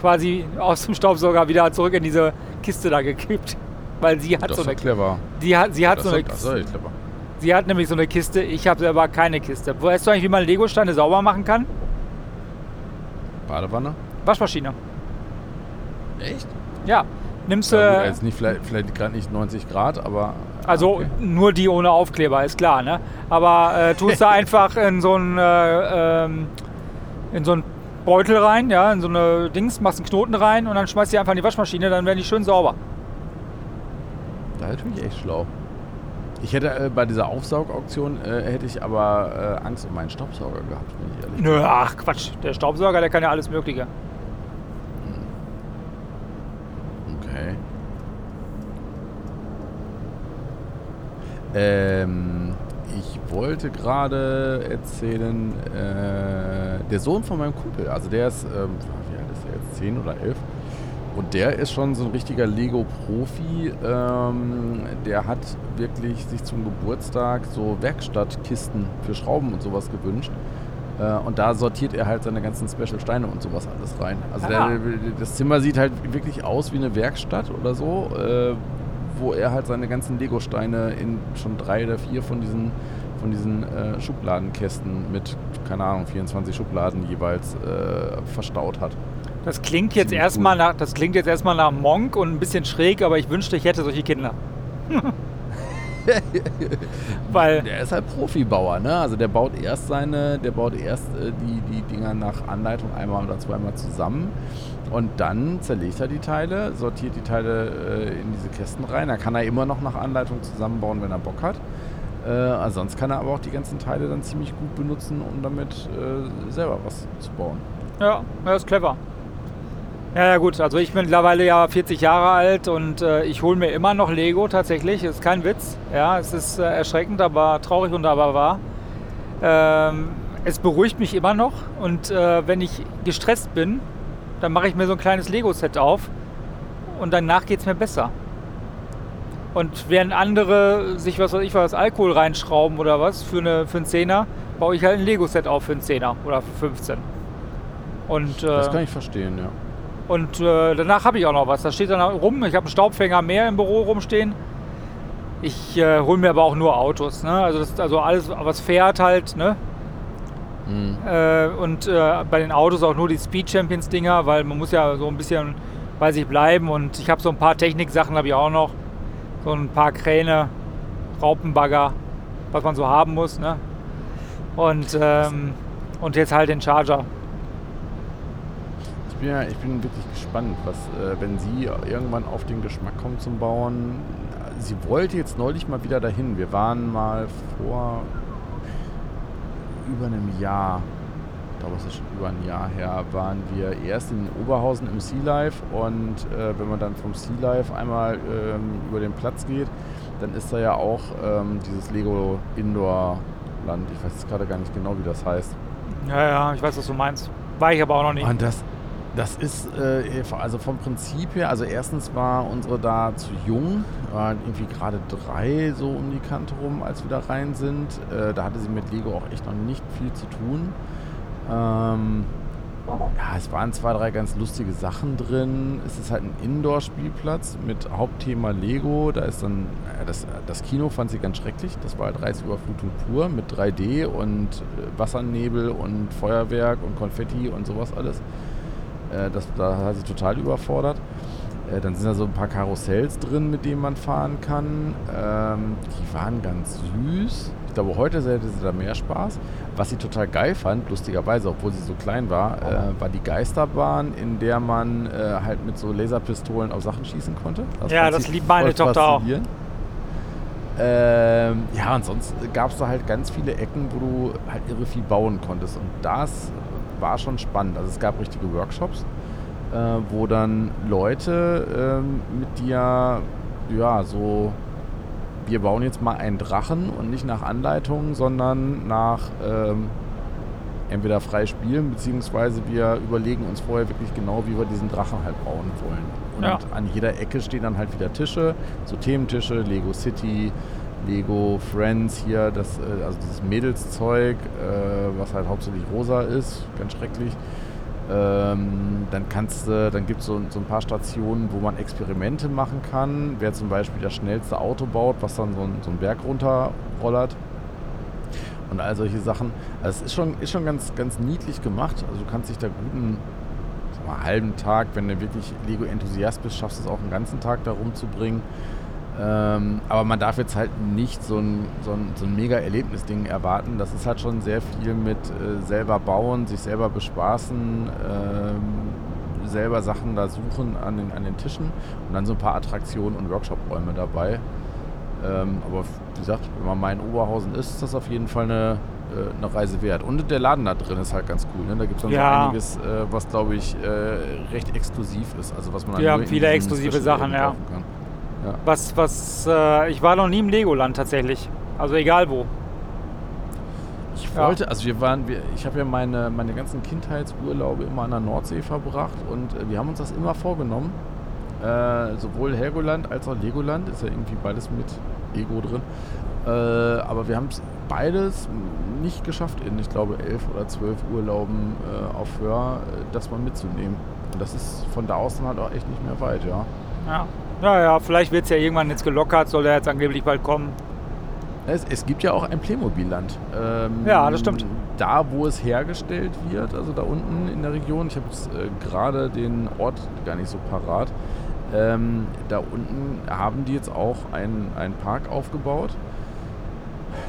quasi aus dem Staubsauger wieder zurück in diese Kiste da gekippt. Weil sie hat Das so eine clever. die hat, sie hat das, so eine das clever. Sie hat nämlich so eine Kiste, ich habe selber keine Kiste. Weißt du eigentlich, wie man Lego-Steine sauber machen kann? Badewanne? Waschmaschine. Echt? Ja. Nimmst du. Ja, jetzt nicht, vielleicht, vielleicht gerade nicht 90 Grad, aber. also okay. nur die ohne Aufkleber, ist klar, ne? Aber äh, tust du einfach in so einen äh, ähm, in so einen Beutel rein, ja, in so eine Dings, machst einen Knoten rein und dann schmeißt die einfach in die Waschmaschine, dann werden die schön sauber. Da ist natürlich echt schlau. Ich hätte äh, bei dieser Aufsaugauktion äh, hätte ich aber äh, Angst um meinen Staubsauger gehabt, bin ich ehrlich. Nö, ach Quatsch, der Staubsauger, der kann ja alles Mögliche. Okay. Ähm, ich wollte gerade erzählen, äh, der Sohn von meinem Kumpel, also der ist, ähm, wie alt ist der jetzt, 10 oder 11? Und der ist schon so ein richtiger Lego-Profi. Ähm, der hat wirklich sich zum Geburtstag so Werkstattkisten für Schrauben und sowas gewünscht. Äh, und da sortiert er halt seine ganzen Special-Steine und sowas alles rein. Also der, das Zimmer sieht halt wirklich aus wie eine Werkstatt oder so, äh, wo er halt seine ganzen Lego-Steine in schon drei oder vier von diesen, von diesen äh, Schubladenkästen mit, keine Ahnung, 24 Schubladen jeweils äh, verstaut hat. Das klingt jetzt erstmal cool. nach, das klingt jetzt erstmal nach Monk und ein bisschen schräg, aber ich wünschte, ich hätte solche Kinder. Weil, Der ist halt Profibauer, ne? Also der baut erst seine, der baut erst äh, die, die Dinger nach Anleitung einmal oder zweimal zusammen und dann zerlegt er die Teile, sortiert die Teile äh, in diese Kästen rein. Da kann er immer noch nach Anleitung zusammenbauen, wenn er Bock hat. Äh, also sonst kann er aber auch die ganzen Teile dann ziemlich gut benutzen, um damit äh, selber was zu bauen. ja, das ist clever. Ja, ja gut, also ich bin mittlerweile ja 40 Jahre alt und äh, ich hole mir immer noch Lego tatsächlich. Ist kein Witz. Ja, es ist äh, erschreckend, aber traurig und aber wahr. Ähm, es beruhigt mich immer noch und äh, wenn ich gestresst bin, dann mache ich mir so ein kleines Lego-Set auf und danach geht es mir besser. Und während andere sich was weiß ich was Alkohol reinschrauben oder was für, eine, für einen Zehner, baue ich halt ein Lego-Set auf für einen Zehner oder für 15. Und, äh, Das kann ich verstehen, ja. Und äh, danach habe ich auch noch was. Da steht dann rum. Ich habe einen Staubfänger mehr im Büro rumstehen. Ich äh, hole mir aber auch nur Autos. Ne? Also, das, also alles, was fährt halt. Ne? Mhm. Äh, und äh, bei den Autos auch nur die Speed Champions Dinger, weil man muss ja so ein bisschen weiß ich, bleiben. Und ich habe so ein paar Techniksachen habe ich auch noch. So ein paar Kräne, Raupenbagger, was man so haben muss. Ne? Und, ähm, und jetzt halt den Charger. Ich bin, ja, ich bin wirklich gespannt, was, äh, wenn sie irgendwann auf den Geschmack kommt zum Bauen. Sie wollte jetzt neulich mal wieder dahin. Wir waren mal vor über einem Jahr, ich glaube, es ist schon über ein Jahr her, waren wir erst in Oberhausen im Sea Life und äh, wenn man dann vom Sea Life einmal ähm, über den Platz geht, dann ist da ja auch ähm, dieses Lego Indoor Land. Ich weiß jetzt gerade gar nicht genau, wie das heißt. Ja, ja, ich weiß, was du meinst. War ich aber auch noch nicht. Und das, das ist, äh, also vom Prinzip her, also erstens war unsere da zu jung, war irgendwie gerade drei so um die Kante rum, als wir da rein sind. Äh, da hatte sie mit Lego auch echt noch nicht viel zu tun. Ähm, ja, es waren zwei, drei ganz lustige Sachen drin. Es ist halt ein Indoor-Spielplatz mit Hauptthema Lego. Da ist dann, äh, das, das Kino fand sie ganz schrecklich. Das war halt Reisüberflutung pur mit 3D und äh, Wassernebel und Feuerwerk und Konfetti und sowas alles. Äh, das, da hat sie total überfordert. Äh, dann sind da so ein paar Karussells drin, mit denen man fahren kann. Ähm, die waren ganz süß. Ich glaube, heute hätte sie da mehr Spaß. Was sie total geil fand, lustigerweise, obwohl sie so klein war, äh, war die Geisterbahn, in der man äh, halt mit so Laserpistolen auf Sachen schießen konnte. Das ja, das liebt meine Tochter auch. Ähm, ja, und sonst gab es da halt ganz viele Ecken, wo du halt irre viel bauen konntest. Und das war schon spannend. Also es gab richtige Workshops, äh, wo dann Leute ähm, mit dir, ja, so, wir bauen jetzt mal einen Drachen und nicht nach Anleitung, sondern nach ähm, entweder frei spielen, beziehungsweise wir überlegen uns vorher wirklich genau, wie wir diesen Drachen halt bauen wollen. Und ja. an jeder Ecke stehen dann halt wieder Tische, so Thementische, Lego City, Lego Friends hier, das, äh, also dieses Mädelszeug, äh, was halt hauptsächlich rosa ist, ganz schrecklich. Ähm, dann kannst du, dann gibt es so, so, ein paar Stationen, wo man Experimente machen kann. Wer zum Beispiel das schnellste Auto baut, was dann so, ein, so einen Berg runterrollert. Und all solche Sachen. Also es ist schon, ist schon ganz, ganz niedlich gemacht. Also du kannst dich da guten mal, halben Tag, wenn du wirklich Lego-Enthusiast bist, schaffst du es auch einen ganzen Tag da rumzubringen. Ähm, aber man darf jetzt halt nicht so ein, so ein, so ein mega Erlebnisding erwarten. Das ist halt schon sehr viel mit äh, selber bauen, sich selber bespaßen, äh, selber Sachen da suchen an den, an den Tischen und dann so ein paar Attraktionen und Workshop-Räume dabei. Ähm, aber wie gesagt, wenn man mal in Oberhausen ist, ist das auf jeden Fall eine, äh, eine Reise wert. Und der Laden da drin ist halt ganz cool. Ne? Da gibt es dann ja. so einiges, äh, was glaube ich äh, recht exklusiv ist. Also was man dann haben viele exklusive Sachen, ja. kann. Ja. Was, was, äh, ich war noch nie im Legoland tatsächlich. Also egal wo. Ich wollte, ja. also wir waren, wir, ich habe ja meine, meine ganzen Kindheitsurlaube immer an der Nordsee verbracht und äh, wir haben uns das immer vorgenommen. Äh, sowohl Helgoland als auch Legoland ist ja irgendwie beides mit Ego drin. Äh, aber wir haben es beides nicht geschafft in, ich glaube, elf oder zwölf Urlauben äh, auf Hör, äh, das mal mitzunehmen. Und das ist von da aus dann halt auch echt nicht mehr weit, ja. Ja. Naja, vielleicht wird es ja irgendwann jetzt gelockert, soll er jetzt angeblich bald kommen. Es, es gibt ja auch ein Playmobil-Land. Ähm, ja, das stimmt. Da, wo es hergestellt wird, also da unten in der Region, ich habe jetzt äh, gerade den Ort gar nicht so parat, ähm, da unten haben die jetzt auch einen, einen Park aufgebaut.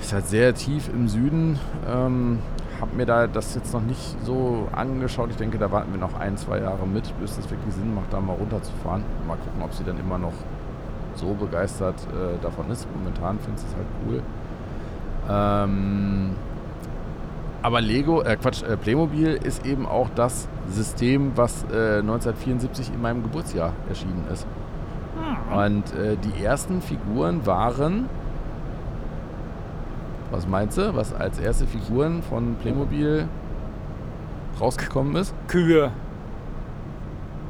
Ist halt sehr tief im Süden. Ähm, habe mir da das jetzt noch nicht so angeschaut. Ich denke, da warten wir noch ein, zwei Jahre mit, bis es wirklich Sinn macht, da mal runterzufahren. Mal gucken, ob sie dann immer noch so begeistert äh, davon ist. Momentan finde ich es halt cool. Ähm, aber Lego, äh Quatsch, äh, Playmobil ist eben auch das System, was äh, 1974 in meinem Geburtsjahr erschienen ist. Hm. Und äh, die ersten Figuren waren was meinst du, was als erste Figuren von Playmobil rausgekommen ist? Kühe.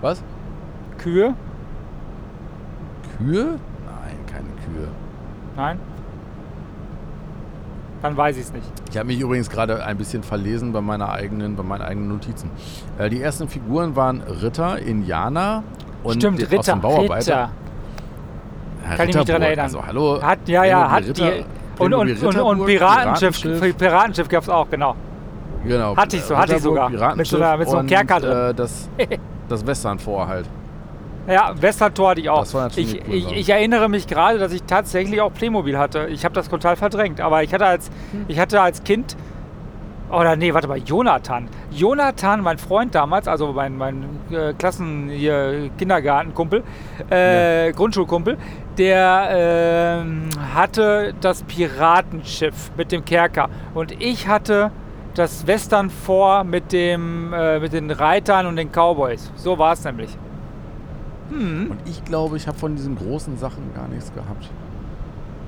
Was? Kühe? Kühe? Nein, keine Kühe. Nein? Dann weiß ich es nicht. Ich habe mich übrigens gerade ein bisschen verlesen bei, meiner eigenen, bei meinen eigenen Notizen. Äh, die ersten Figuren waren Ritter, Indianer und Stimmt, Ritter, aus dem Bauarbeiter. Ritter. Ja, Kann ich mich daran erinnern. Also, hallo. Hat, ja, ja, hat Ritter, die, und, und, und, und Piratenschiff, Piratenschiff, Piratenschiff gab es auch, genau. Genau. Hatte ich so, hatte ich sogar. Mit so, einer, mit so einem Kerker drin. Äh, das, das Western vor halt. Ja, Western-Tor hatte ich auch. Das war natürlich ich, ich, ich erinnere mich gerade, dass ich tatsächlich auch Playmobil hatte. Ich habe das total verdrängt. Aber ich hatte als, Hm. ich hatte als Kind. Oder nee, warte mal, Jonathan. Jonathan, mein Freund damals, also mein, mein äh, Klassen, hier, Kindergartenkumpel, äh, Grundschulkumpel, der ähm, hatte das Piratenschiff mit dem Kerker. Und ich hatte das Western vor mit, dem, äh, mit den Reitern und den Cowboys. So war es nämlich. Hm. Und ich glaube, ich habe von diesen großen Sachen gar nichts gehabt.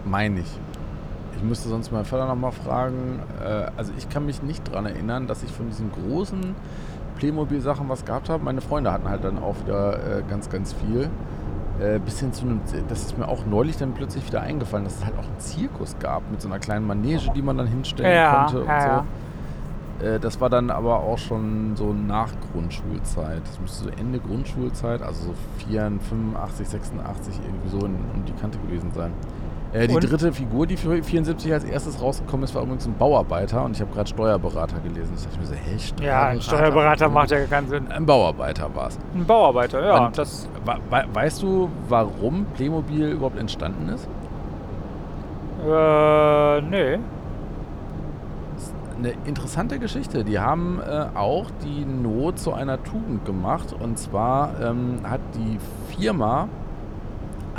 Meine ich. Ich müsste sonst meinen Vater nochmal fragen. Äh, also ich kann mich nicht daran erinnern, dass ich von diesen großen Playmobil-Sachen was gehabt habe. Meine Freunde hatten halt dann auch wieder äh, ganz, ganz viel. Äh, bis hin zu einem, das ist mir auch neulich dann plötzlich wieder eingefallen, dass es halt auch einen Zirkus gab mit so einer kleinen Manege, die man dann hinstellen Ja, konnte und ja, so. Das war dann aber auch schon so nach Grundschulzeit. Das müsste so Ende Grundschulzeit, also so 84, 85, 86 irgendwie so in, um die Kante gewesen sein. Äh, die dritte Figur, die für 74 als erstes rausgekommen ist, war übrigens ein Bauarbeiter und ich habe gerade Steuerberater gelesen. Ich dachte mir so, hä, Steuerberater? Ja, ein Steuerberater macht ja keinen Sinn. Ein Bauarbeiter war es. Ein Bauarbeiter, ja. Und- das, weißt du, warum Playmobil überhaupt entstanden ist? äh, nee. eine interessante Geschichte. Die haben äh, auch die Not zu einer Tugend gemacht. Und zwar ähm, hat die Firma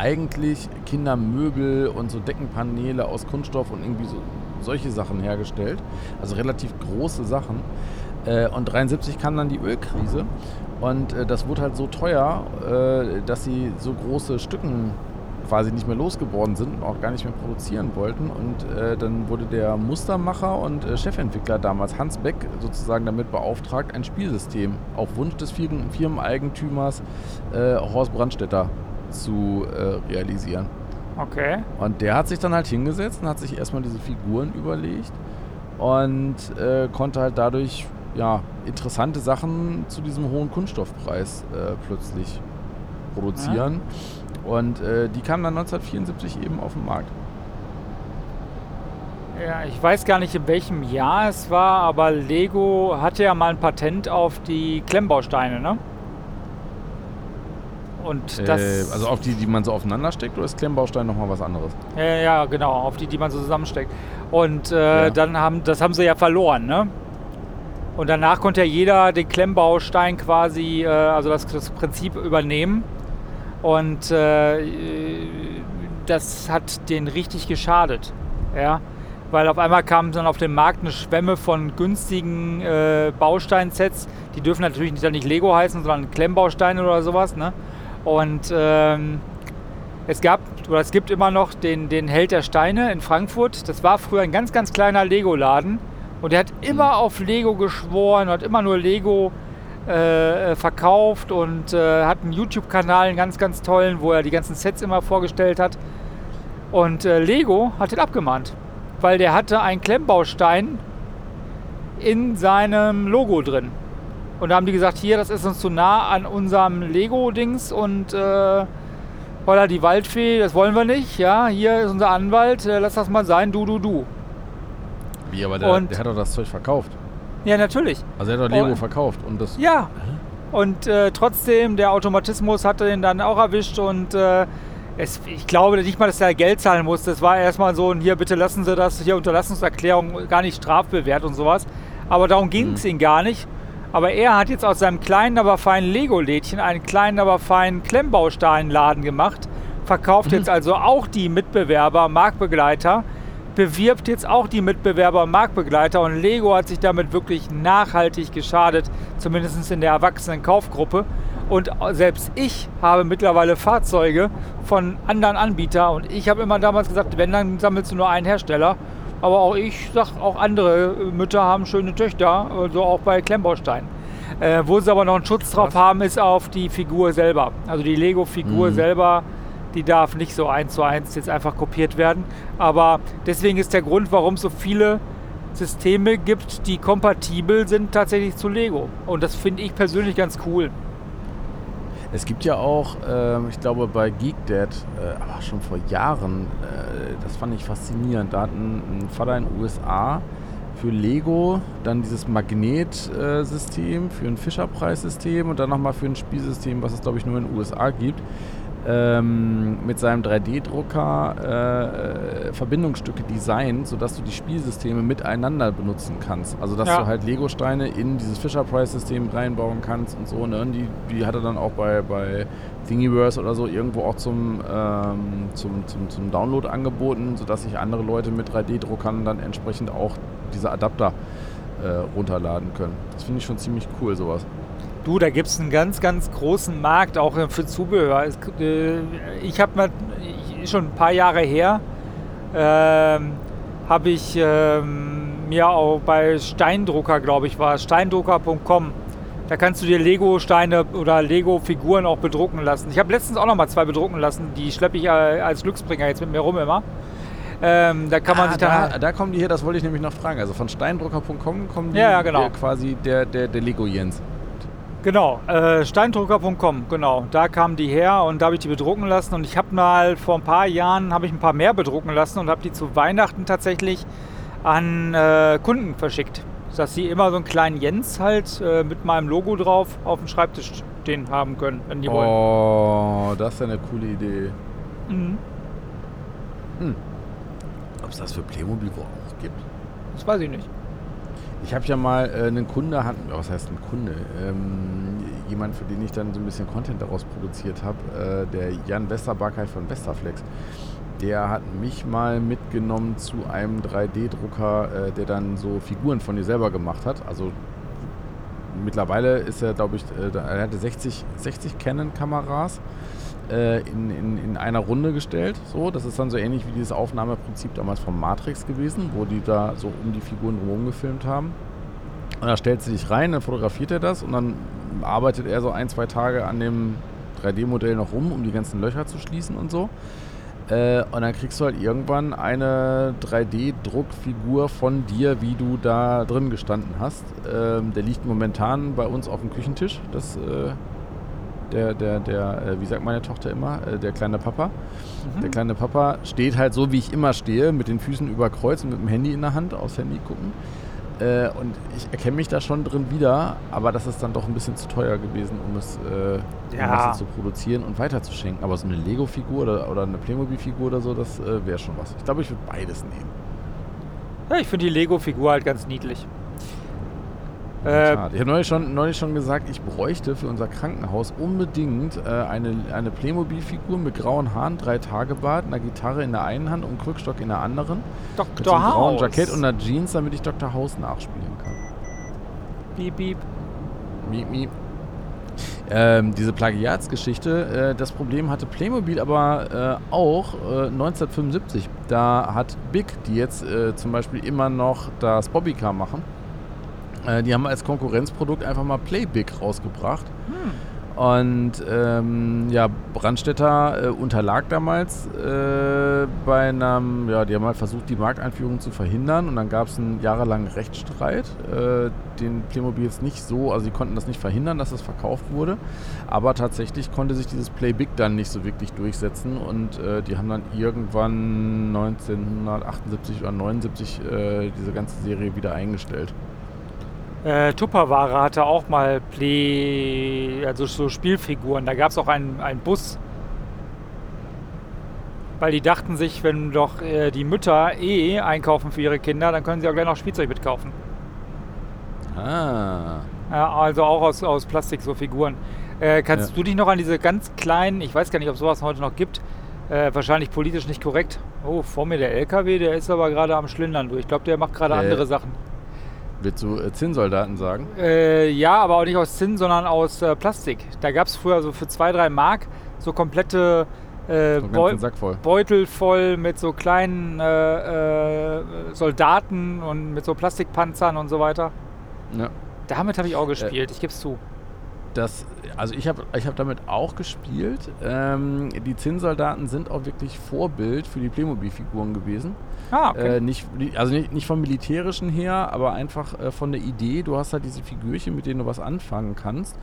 eigentlich Kindermöbel und so Deckenpaneele aus Kunststoff und irgendwie so solche Sachen hergestellt. Also relativ große Sachen. Äh, und 73 kam dann die Ölkrise. Und äh, das wurde halt so teuer, äh, dass sie so große Stücken quasi nicht mehr losgeworden sind und auch gar nicht mehr produzieren wollten. Und äh, dann wurde der Mustermacher und äh, Chefentwickler damals, Hans Beck, sozusagen damit beauftragt, ein Spielsystem auf Wunsch des Firmen Firmeneigentümers äh, Horst Brandstätter zu äh, realisieren. Okay. Und der hat sich dann halt hingesetzt und hat sich erstmal diese Figuren überlegt und äh, konnte halt dadurch ja, interessante Sachen zu diesem hohen Kunststoffpreis äh, plötzlich produzieren. Und äh, die kamen dann 1974 eben auf den Markt. Ja, ich weiß gar nicht, in welchem Jahr es war, aber Lego hatte ja mal ein Patent auf die Klemmbausteine, ne? Und das. äh, also auf die, die man so aufeinander steckt, oder ist Klemmbaustein nochmal was anderes? Ja, ja, genau, auf die, die man so zusammensteckt. Und äh, Ja. dann haben, das haben sie ja verloren, ne? Und danach konnte ja jeder den Klemmbaustein quasi, äh, also das, das Prinzip übernehmen. Und äh, das hat denen richtig geschadet, ja. Weil auf einmal kam dann auf den Markt eine Schwemme von günstigen äh, Bausteinsets. Die dürfen natürlich nicht, dann nicht Lego heißen, sondern Klemmbausteine oder sowas, ne? Und ähm, es gab oder es gibt immer noch den, den Held der Steine in Frankfurt. Das war früher ein ganz, ganz kleiner Lego-Laden. Und der hat immer auf Lego geschworen, hat immer nur Lego äh, verkauft und äh, hat einen YouTube-Kanal, einen ganz, ganz tollen, wo er die ganzen Sets immer vorgestellt hat. Und äh, Lego hat ihn abgemahnt, weil der hatte einen Klemmbaustein in seinem Logo drin. Und da haben die gesagt, hier, das ist uns zu nah an unserem Lego-Dings und äh, Holla die Waldfee, das wollen wir nicht. Ja, hier ist unser Anwalt, äh, lass das mal sein, du, du, du. Wie, aber der, Und- der hat doch das Zeug verkauft. Ja, natürlich. Also er hat doch Lego Oh. verkauft. Und das. Ja. Und äh, trotzdem, der Automatismus hatte ihn dann auch erwischt und äh, es, ich glaube nicht mal, dass er Geld zahlen musste. Es war erstmal so, ein, hier bitte lassen Sie das, hier Unterlassungserklärung, gar nicht strafbewehrt und sowas. Aber darum ging es ihm gar nicht. Aber er hat jetzt aus seinem kleinen, aber feinen Lego-Lädchen einen kleinen, aber feinen Klemmbausteinladen gemacht. Verkauft jetzt also auch die Mitbewerber, Marktbegleiter. Bewirbt jetzt auch die Mitbewerber und Marktbegleiter. Und Lego hat sich damit wirklich nachhaltig geschadet. Zumindest in der erwachsenen Kaufgruppe. Und selbst ich habe mittlerweile Fahrzeuge von anderen Anbietern. Und ich habe immer damals gesagt, wenn, dann sammelst du nur einen Hersteller. Aber auch ich sag, auch andere Mütter haben schöne Töchter, also auch bei Klemmbausteinen. Äh, wo sie aber noch einen Schutz drauf haben, ist auf die Figur selber. Also die Lego-Figur Mhm. selber, die darf nicht so eins zu eins jetzt einfach kopiert werden. Aber deswegen ist der Grund, warum es so viele Systeme gibt, die kompatibel sind tatsächlich zu Lego. Und das finde ich persönlich ganz cool. Es gibt ja auch, ähm, ich glaube bei GeekDad, äh, aber schon vor Jahren, äh, das fand ich faszinierend. Da hat ein, ein Vater in den USA für Lego dann dieses Magnetsystem, für ein Fischerpreissystem und dann nochmal für ein Spielsystem, was es glaube ich nur in den USA gibt ähm, mit seinem 3D-Drucker äh, Verbindungsstücke designt, sodass du die Spielsysteme miteinander benutzen kannst. Also dass ja. du halt Lego-Steine in dieses Fisher-Price-System reinbauen kannst und so. Ne? Die, die hat er dann auch bei, bei Thingiverse oder so irgendwo auch zum, ähm, zum, zum, zum Download angeboten, sodass sich andere Leute mit 3D-Druckern dann entsprechend auch diese Adapter äh, runterladen können. Das finde ich schon ziemlich cool, sowas. Du, da gibt es einen ganz, ganz großen Markt auch für Zubehör. Äh, ich habe mal, schon ein paar Jahre her, ähm, habe ich ähm, mir auch bei Steindrucker, glaube ich, war steindrucker.com. Da kannst du dir Lego-Steine oder Lego-Figuren auch bedrucken lassen. Ich habe letztens auch noch mal zwei bedrucken lassen. Die schleppe ich als Glücksbringer jetzt mit mir rum immer. Ähm, da kann man ah, sich dann. Da, da, kommen die hier, das wollte ich nämlich noch fragen. Also von steindrucker.com kommen die ja, ja, genau. quasi der, der, der Lego Jens. Genau, äh, steindrucker.com, genau. Da kamen die her und da habe ich die bedrucken lassen. Und ich habe mal vor ein paar Jahren habe ich ein paar mehr bedrucken lassen und habe die zu Weihnachten tatsächlich an äh, Kunden verschickt. Dass sie immer so einen kleinen Jens halt äh, mit meinem Logo drauf auf dem Schreibtisch stehen haben können, wenn die oh, wollen. Oh, das ist ja eine coole Idee. Mhm. Hm. Ob es das für Playmobil auch gibt? Das weiß ich nicht. Ich habe ja mal äh, einen Kunde, was heißt ein Kunde? Ähm, jemand, für den ich dann so ein bisschen Content daraus produziert habe, äh, der Jan Westerbarkay von Westerflex. Der hat mich mal mitgenommen zu einem 3D-Drucker, äh, der dann so Figuren von dir selber gemacht hat. Also mittlerweile ist er, glaube ich, äh, er hatte 60, 60 Canon-Kameras äh, in, in, in einer Runde gestellt. So, das ist dann so ähnlich wie dieses Aufnahmeprinzip damals vom Matrix gewesen, wo die da so um die Figuren drumherum gefilmt haben. Und da stellt sie dich rein, dann fotografiert er das und dann arbeitet er so ein, zwei Tage an dem 3D-Modell noch rum, um die ganzen Löcher zu schließen und so. Äh, und dann kriegst du halt irgendwann eine 3D-Druckfigur von dir, wie du da drin gestanden hast. Ähm, der liegt momentan bei uns auf dem Küchentisch. Das äh, der, der, der, äh, wie sagt meine Tochter immer, äh, der kleine Papa. Mhm. Der kleine Papa steht halt so, wie ich immer stehe, mit den Füßen über Kreuz und mit dem Handy in der Hand, aufs Handy gucken. Äh, und ich erkenne mich da schon drin wieder, aber das ist dann doch ein bisschen zu teuer gewesen, um es, äh, ja. zu produzieren und weiterzuschenken. Aber so eine Lego-Figur oder, oder eine Playmobil-Figur oder so, das äh, wäre schon was. Ich glaube, ich würde beides nehmen. Ja, ich finde die Lego-Figur halt ganz niedlich. Äh, ich habe neulich schon, neulich schon gesagt, ich bräuchte für unser Krankenhaus unbedingt äh, eine, eine Playmobil-Figur mit grauen Haaren, drei Tage Bart, einer Gitarre in der einen Hand und Krückstock in der anderen. Dr. Mit einem grauen Jackett und einer Jeans, damit ich Dr. House nachspielen kann. Piep, piep. Miep, miep. Ähm, diese Plagiatsgeschichte, äh, das Problem hatte Playmobil aber äh, auch 1975. Äh, da hat Big, die jetzt äh, zum Beispiel immer noch das Bobbycar machen, äh, die haben als Konkurrenzprodukt einfach mal Playbig rausgebracht. Hm. Und ähm, ja, Brandstätter äh, unterlag damals äh, bei einem, ja, die haben halt versucht, die Markteinführung zu verhindern und dann gab es einen jahrelangen Rechtsstreit, äh, den Playmobil jetzt nicht so, also sie konnten das nicht verhindern, dass es verkauft wurde, aber tatsächlich konnte sich dieses Playbig dann nicht so wirklich durchsetzen und äh, die haben dann irgendwann 1978 oder 79 äh, diese ganze Serie wieder eingestellt. Äh, Tupperware hatte auch mal Play, also so Spielfiguren. Da gab es auch einen, einen Bus. Weil die dachten sich, wenn doch äh, die Mütter eh einkaufen für ihre Kinder, dann können sie auch gleich noch Spielzeug mitkaufen. Ah. Ja, also auch aus, aus Plastik, so Figuren. Äh, kannst ja. du dich noch an diese ganz kleinen, ich weiß gar nicht, ob sowas heute noch gibt, äh, wahrscheinlich politisch nicht korrekt. Oh, vor mir der LKW, der ist aber gerade am Schlindern. Ich glaube, der macht gerade andere Sachen. Willst du äh, Zinnsoldaten sagen? Äh, ja, aber auch nicht aus Zinn, sondern aus äh, Plastik. Da gab es früher so für zwei, drei Mark so komplette äh, Beu voll. Beutel voll mit so kleinen äh, äh, Soldaten und mit so Plastikpanzern und so weiter. Ja. Damit habe ich auch gespielt, ich gebe es zu das, also ich habe ich hab damit auch gespielt. Ähm, die Zinnsoldaten sind auch wirklich Vorbild für die Playmobil-Figuren gewesen. Ah, okay. Äh, nicht, also nicht, nicht vom Militärischen her, aber einfach äh, von der Idee. Du hast halt diese Figürchen, mit denen du was anfangen kannst.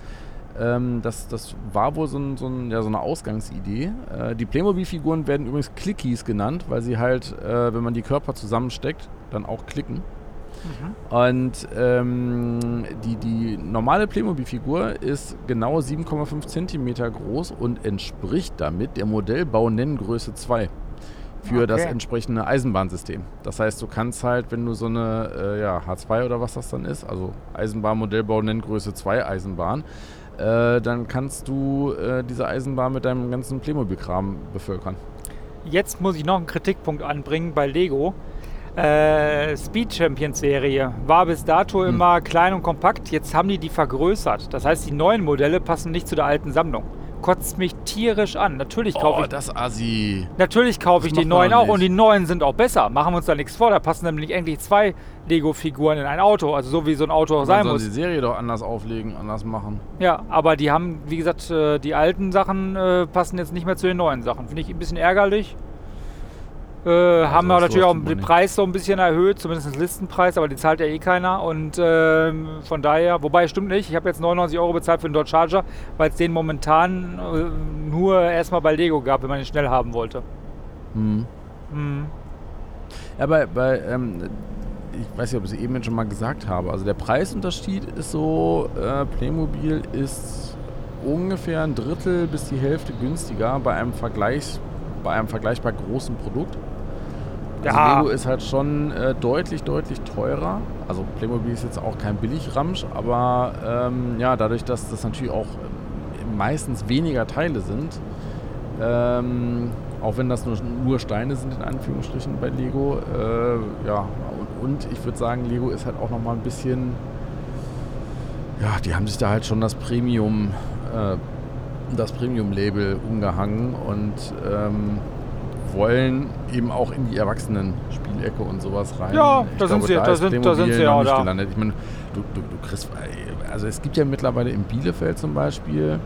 Ähm, das, das war wohl so, ein, so, ein, ja, so eine Ausgangsidee. Äh, die Playmobil-Figuren werden übrigens Clickies genannt, weil sie halt, äh, wenn man die Körper zusammensteckt, dann auch klicken. Und ähm, die, die normale Playmobil-Figur ist genau 7,5 cm groß und entspricht damit der Modellbau-Nenngröße 2 für das Okay. entsprechende Eisenbahnsystem. Das heißt, du kannst halt, wenn du so eine äh, ja, H2 oder was das dann ist, also Eisenbahn-Modellbau Nenngröße 2 Eisenbahn, äh, dann kannst du äh, diese Eisenbahn mit deinem ganzen Playmobil-Kram bevölkern. Jetzt muss ich noch einen Kritikpunkt anbringen bei Lego. Äh, Speed Champions Serie war bis dato Hm. immer klein und kompakt. Jetzt haben die die vergrößert. Das heißt, die neuen Modelle passen nicht zu der alten Sammlung. Kotzt mich tierisch an. Natürlich kaufe Oh, ich, das Assi. natürlich kaufe ich die neuen auch und die neuen sind auch besser. Machen wir uns da nichts vor. Da passen nämlich endlich zwei Lego-Figuren in ein Auto. Also so wie so ein Auto auch sein muss. die Serie doch anders auflegen, anders machen. Ja, aber die haben, wie gesagt, äh, die alten Sachen äh, passen jetzt nicht mehr zu den neuen Sachen. Finde ich ein bisschen ärgerlich. Äh, haben wir natürlich auch den. Preis so ein bisschen erhöht, zumindest den Listenpreis, aber die zahlt ja eh keiner. Und ähm, von daher, wobei stimmt nicht, ich habe jetzt 99 Euro bezahlt für den Dodge Charger, weil es den momentan äh, nur erstmal bei Lego gab, wenn man ihn schnell haben wollte. Hm. Hm. Ja, bei, bei ähm, ich weiß nicht, ob ich es eben schon mal gesagt habe. Also der Preisunterschied ist so, äh, Playmobil ist ungefähr ein Drittel bis die Hälfte günstiger bei einem Vergleich, bei einem vergleichbar großen Produkt. Also Ja. Lego ist halt schon äh, deutlich, deutlich teurer. Also Playmobil ist jetzt auch kein Billigramsch, aber ähm, ja, dadurch, dass das natürlich auch ähm, meistens weniger Teile sind, ähm, auch wenn das nur, nur Steine sind, in Anführungsstrichen bei Lego. Äh, ja, und, und ich würde sagen, Lego ist halt auch nochmal ein bisschen. Ja, die haben sich da halt schon das Premium, äh, das Premium-Label umgehangen und ähm, wollen eben auch in die Erwachsenen-Spielecke und sowas rein. Ja, Ich da sind glaube, sie- da ist sind- da sind sie nicht da. gelandet. Ich meine, du, du, du kriegst, also es gibt ja mittlerweile in Bielefeld zum Beispiel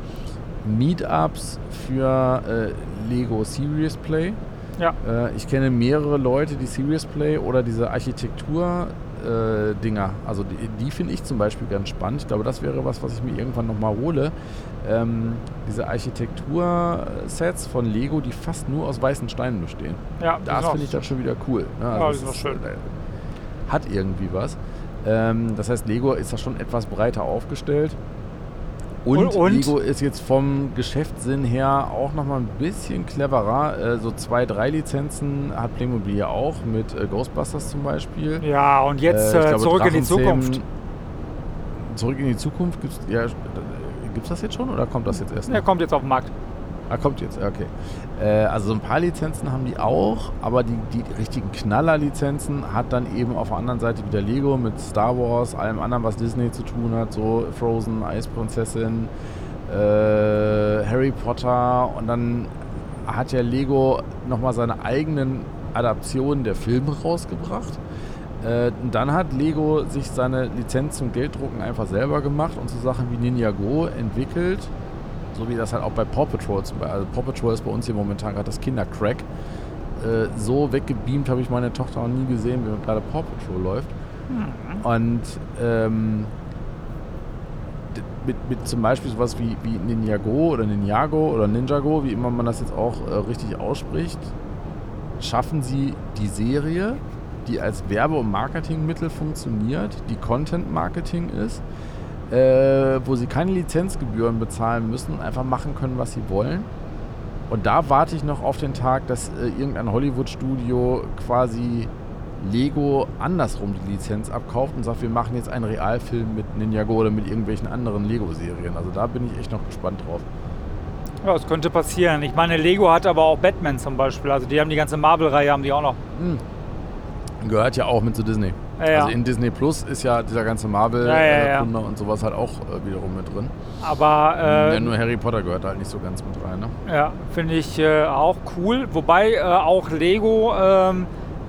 Meetups für äh, Lego Serious Play. Ja. Äh, ich kenne mehrere Leute, die Serious Play oder diese Architektur äh, Dinger, also die, die finde ich zum Beispiel ganz spannend. Ich glaube, das wäre was, was ich mir irgendwann nochmal hole. Ähm, diese Architektur-Sets von Lego, die fast nur aus weißen Steinen bestehen. Ja, Das finde ich dann schon wieder cool. Ne? Ja, das ist, schön. äh, Hat irgendwie was. Ähm, das heißt, Lego ist da schon etwas breiter aufgestellt. Und, Und-? Lego ist jetzt vom Geschäftssinn her auch nochmal ein bisschen cleverer. Äh, so zwei, drei Lizenzen hat Playmobil ja auch mit äh, Ghostbusters zum Beispiel. Ja, und jetzt Äh, äh, glaube, zurück in die Zukunft. Zurück in die Zukunft gibt's ja, gibt's das jetzt schon oder kommt das jetzt erst? noch? Der kommt jetzt auf den Markt. Ah, kommt jetzt, okay. Äh, also so ein paar Lizenzen haben die auch, aber die, die richtigen Knaller-Lizenzen hat dann eben auf der anderen Seite wieder Lego mit Star Wars, allem anderen, was Disney zu tun hat, so Frozen, Eisprinzessin, äh, Harry Potter und dann hat ja Lego nochmal seine eigenen Adaptionen der Filme rausgebracht. Äh, dann hat Lego sich seine Lizenz zum Gelddrucken einfach selber gemacht und so Sachen wie Ninjago entwickelt. So wie das halt auch bei Paw Patrol zum Beispiel. Also Paw Patrol ist bei uns hier momentan gerade das Kindercrack. Äh, so weggebeamt habe ich meine Tochter noch nie gesehen, wie gerade Paw Patrol läuft. Und ähm, mit, mit zum Beispiel sowas wie, wie Ninjago oder Ninjago oder Ninjago, wie immer man das jetzt auch äh, richtig ausspricht, schaffen sie die Serie, die als Werbe- und Marketingmittel funktioniert, die Content-Marketing ist, äh, wo sie keine Lizenzgebühren bezahlen müssen und einfach machen können, was sie wollen. Und da warte ich noch auf den Tag, dass äh, irgendein Hollywood-Studio quasi Lego andersrum die Lizenz abkauft und sagt, wir machen jetzt einen Realfilm mit Ninjago oder mit irgendwelchen anderen Lego-Serien. Also da bin ich echt noch gespannt drauf. Ja, das könnte passieren. Ich meine, Lego hat aber auch Batman zum Beispiel. Also die haben die ganze Marvel-Reihe, haben die auch noch. Gehört ja auch mit zu Disney. Ja, ja. Also in Disney Plus ist ja dieser ganze. Marvel-Kunde und sowas halt auch äh, wiederum mit drin. Aber äh, nur Harry Potter gehört halt nicht so ganz mit rein. Ne? ja, finde ich äh, auch cool. Wobei äh, auch Lego ähm,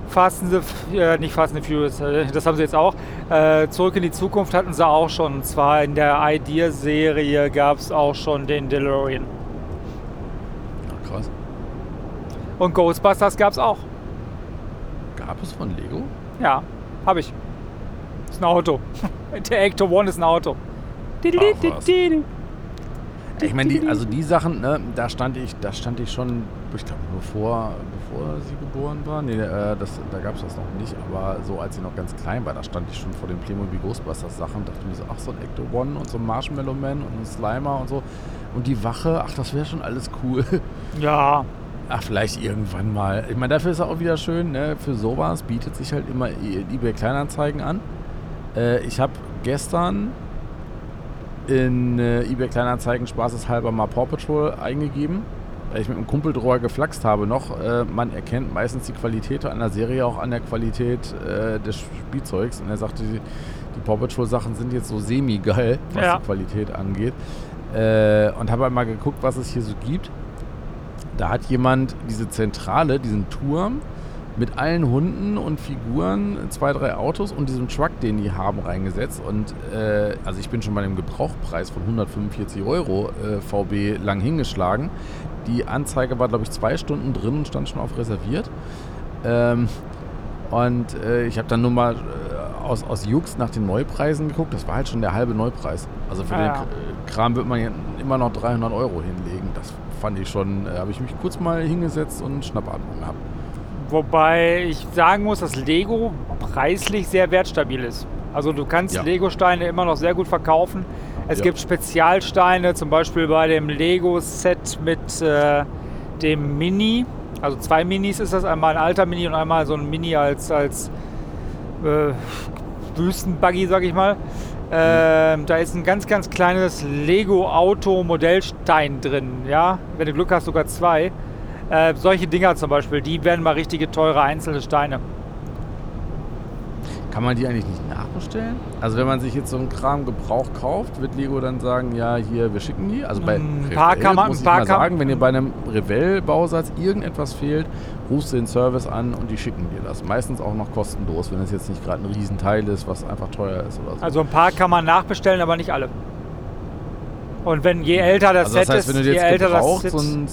Fast and the, äh, nicht Fast and the Furious, äh, das haben sie jetzt auch. Äh, Zurück in die Zukunft hatten sie auch schon. Und zwar in der Idea-Serie gab es auch schon den DeLorean. Ach, krass. Und Ghostbusters gab es auch. Gab es von Lego? Ja, habe ich. Ist ein Auto. Der Ecto One ist ein Auto. was. Ich meine, die, also die Sachen, ne, da stand ich, da stand ich schon ich glaube, bevor, bevor sie geboren war. Nee, äh, das, da gab es das noch nicht, aber so als sie noch ganz klein war, da stand ich schon vor den Playmobil Ghostbusters Sachen und dachte mir so, ach, so ein Ecto One und so ein Marshmallow Man und ein Slimer und so. Und die Wache, ach, das wäre schon alles cool. Ja. Ach, vielleicht irgendwann mal. Ich meine, dafür ist es auch wieder schön, ne? für sowas bietet sich halt immer eBay Kleinanzeigen an. Äh, ich habe gestern in äh, eBay Kleinanzeigen spaßeshalber mal Paw Patrol eingegeben, weil ich mit einem Kumpel drüber geflaxt habe noch. Äh, man erkennt meistens die Qualität einer Serie auch an der Qualität äh, des Spielzeugs. Und er sagte, die, die Paw Patrol Sachen sind jetzt so semi-geil, was Ja. die Qualität angeht. Äh, und habe halt mal geguckt, was es hier so gibt. Da hat jemand diese Zentrale, diesen Turm mit allen Hunden und Figuren, zwei, drei Autos und diesem Truck, den die haben, reingesetzt. Und äh, also ich bin schon bei dem Gebrauchpreis von 145 Euro äh, VB lang hingeschlagen. Die Anzeige war, glaube ich, zwei Stunden drin und stand schon auf reserviert. Ähm, und äh, ich habe dann nur mal äh, aus, aus Jux nach den Neupreisen geguckt. Das war halt schon der halbe Neupreis. Also für Ah, den ja. Kram wird man ja immer noch 300 Euro hinlegen. Das fand ich schon, äh, habe ich mich kurz mal hingesetzt und Schnappatmung gehabt. Wobei ich sagen muss, dass Lego preislich sehr wertstabil ist. Also du kannst Ja. Lego-Steine immer noch sehr gut verkaufen. Es Ja. gibt Spezialsteine, zum Beispiel bei dem Lego-Set mit äh, dem Mini. Also zwei Minis ist das, einmal ein alter Mini und einmal so ein Mini als, als äh, Wüstenbuggy, sag ich mal. Ähm, da ist ein ganz, ganz kleines Lego-Auto-Modellstein drin. Ja? Wenn du Glück hast, sogar zwei. Äh, solche Dinger zum Beispiel, die werden mal richtige teure einzelne Steine. Kann man die eigentlich nicht nachbestellen? Also wenn man sich jetzt so einen Kram Gebrauch kauft, wird Lego dann sagen, ja, hier, wir schicken die? Also bei Ein Revell paar kann man- muss ein ich mal kann- sagen, wenn dir bei einem Revell-Bausatz irgendetwas fehlt, rufst du den Service an und die schicken dir das. Meistens auch noch kostenlos, wenn es jetzt nicht gerade ein Riesenteil ist, was einfach teuer ist oder so. Also ein paar kann man nachbestellen, aber nicht alle. Und wenn je älter das Also das Set heißt, ist, wenn du dir je jetzt älter das Set ein,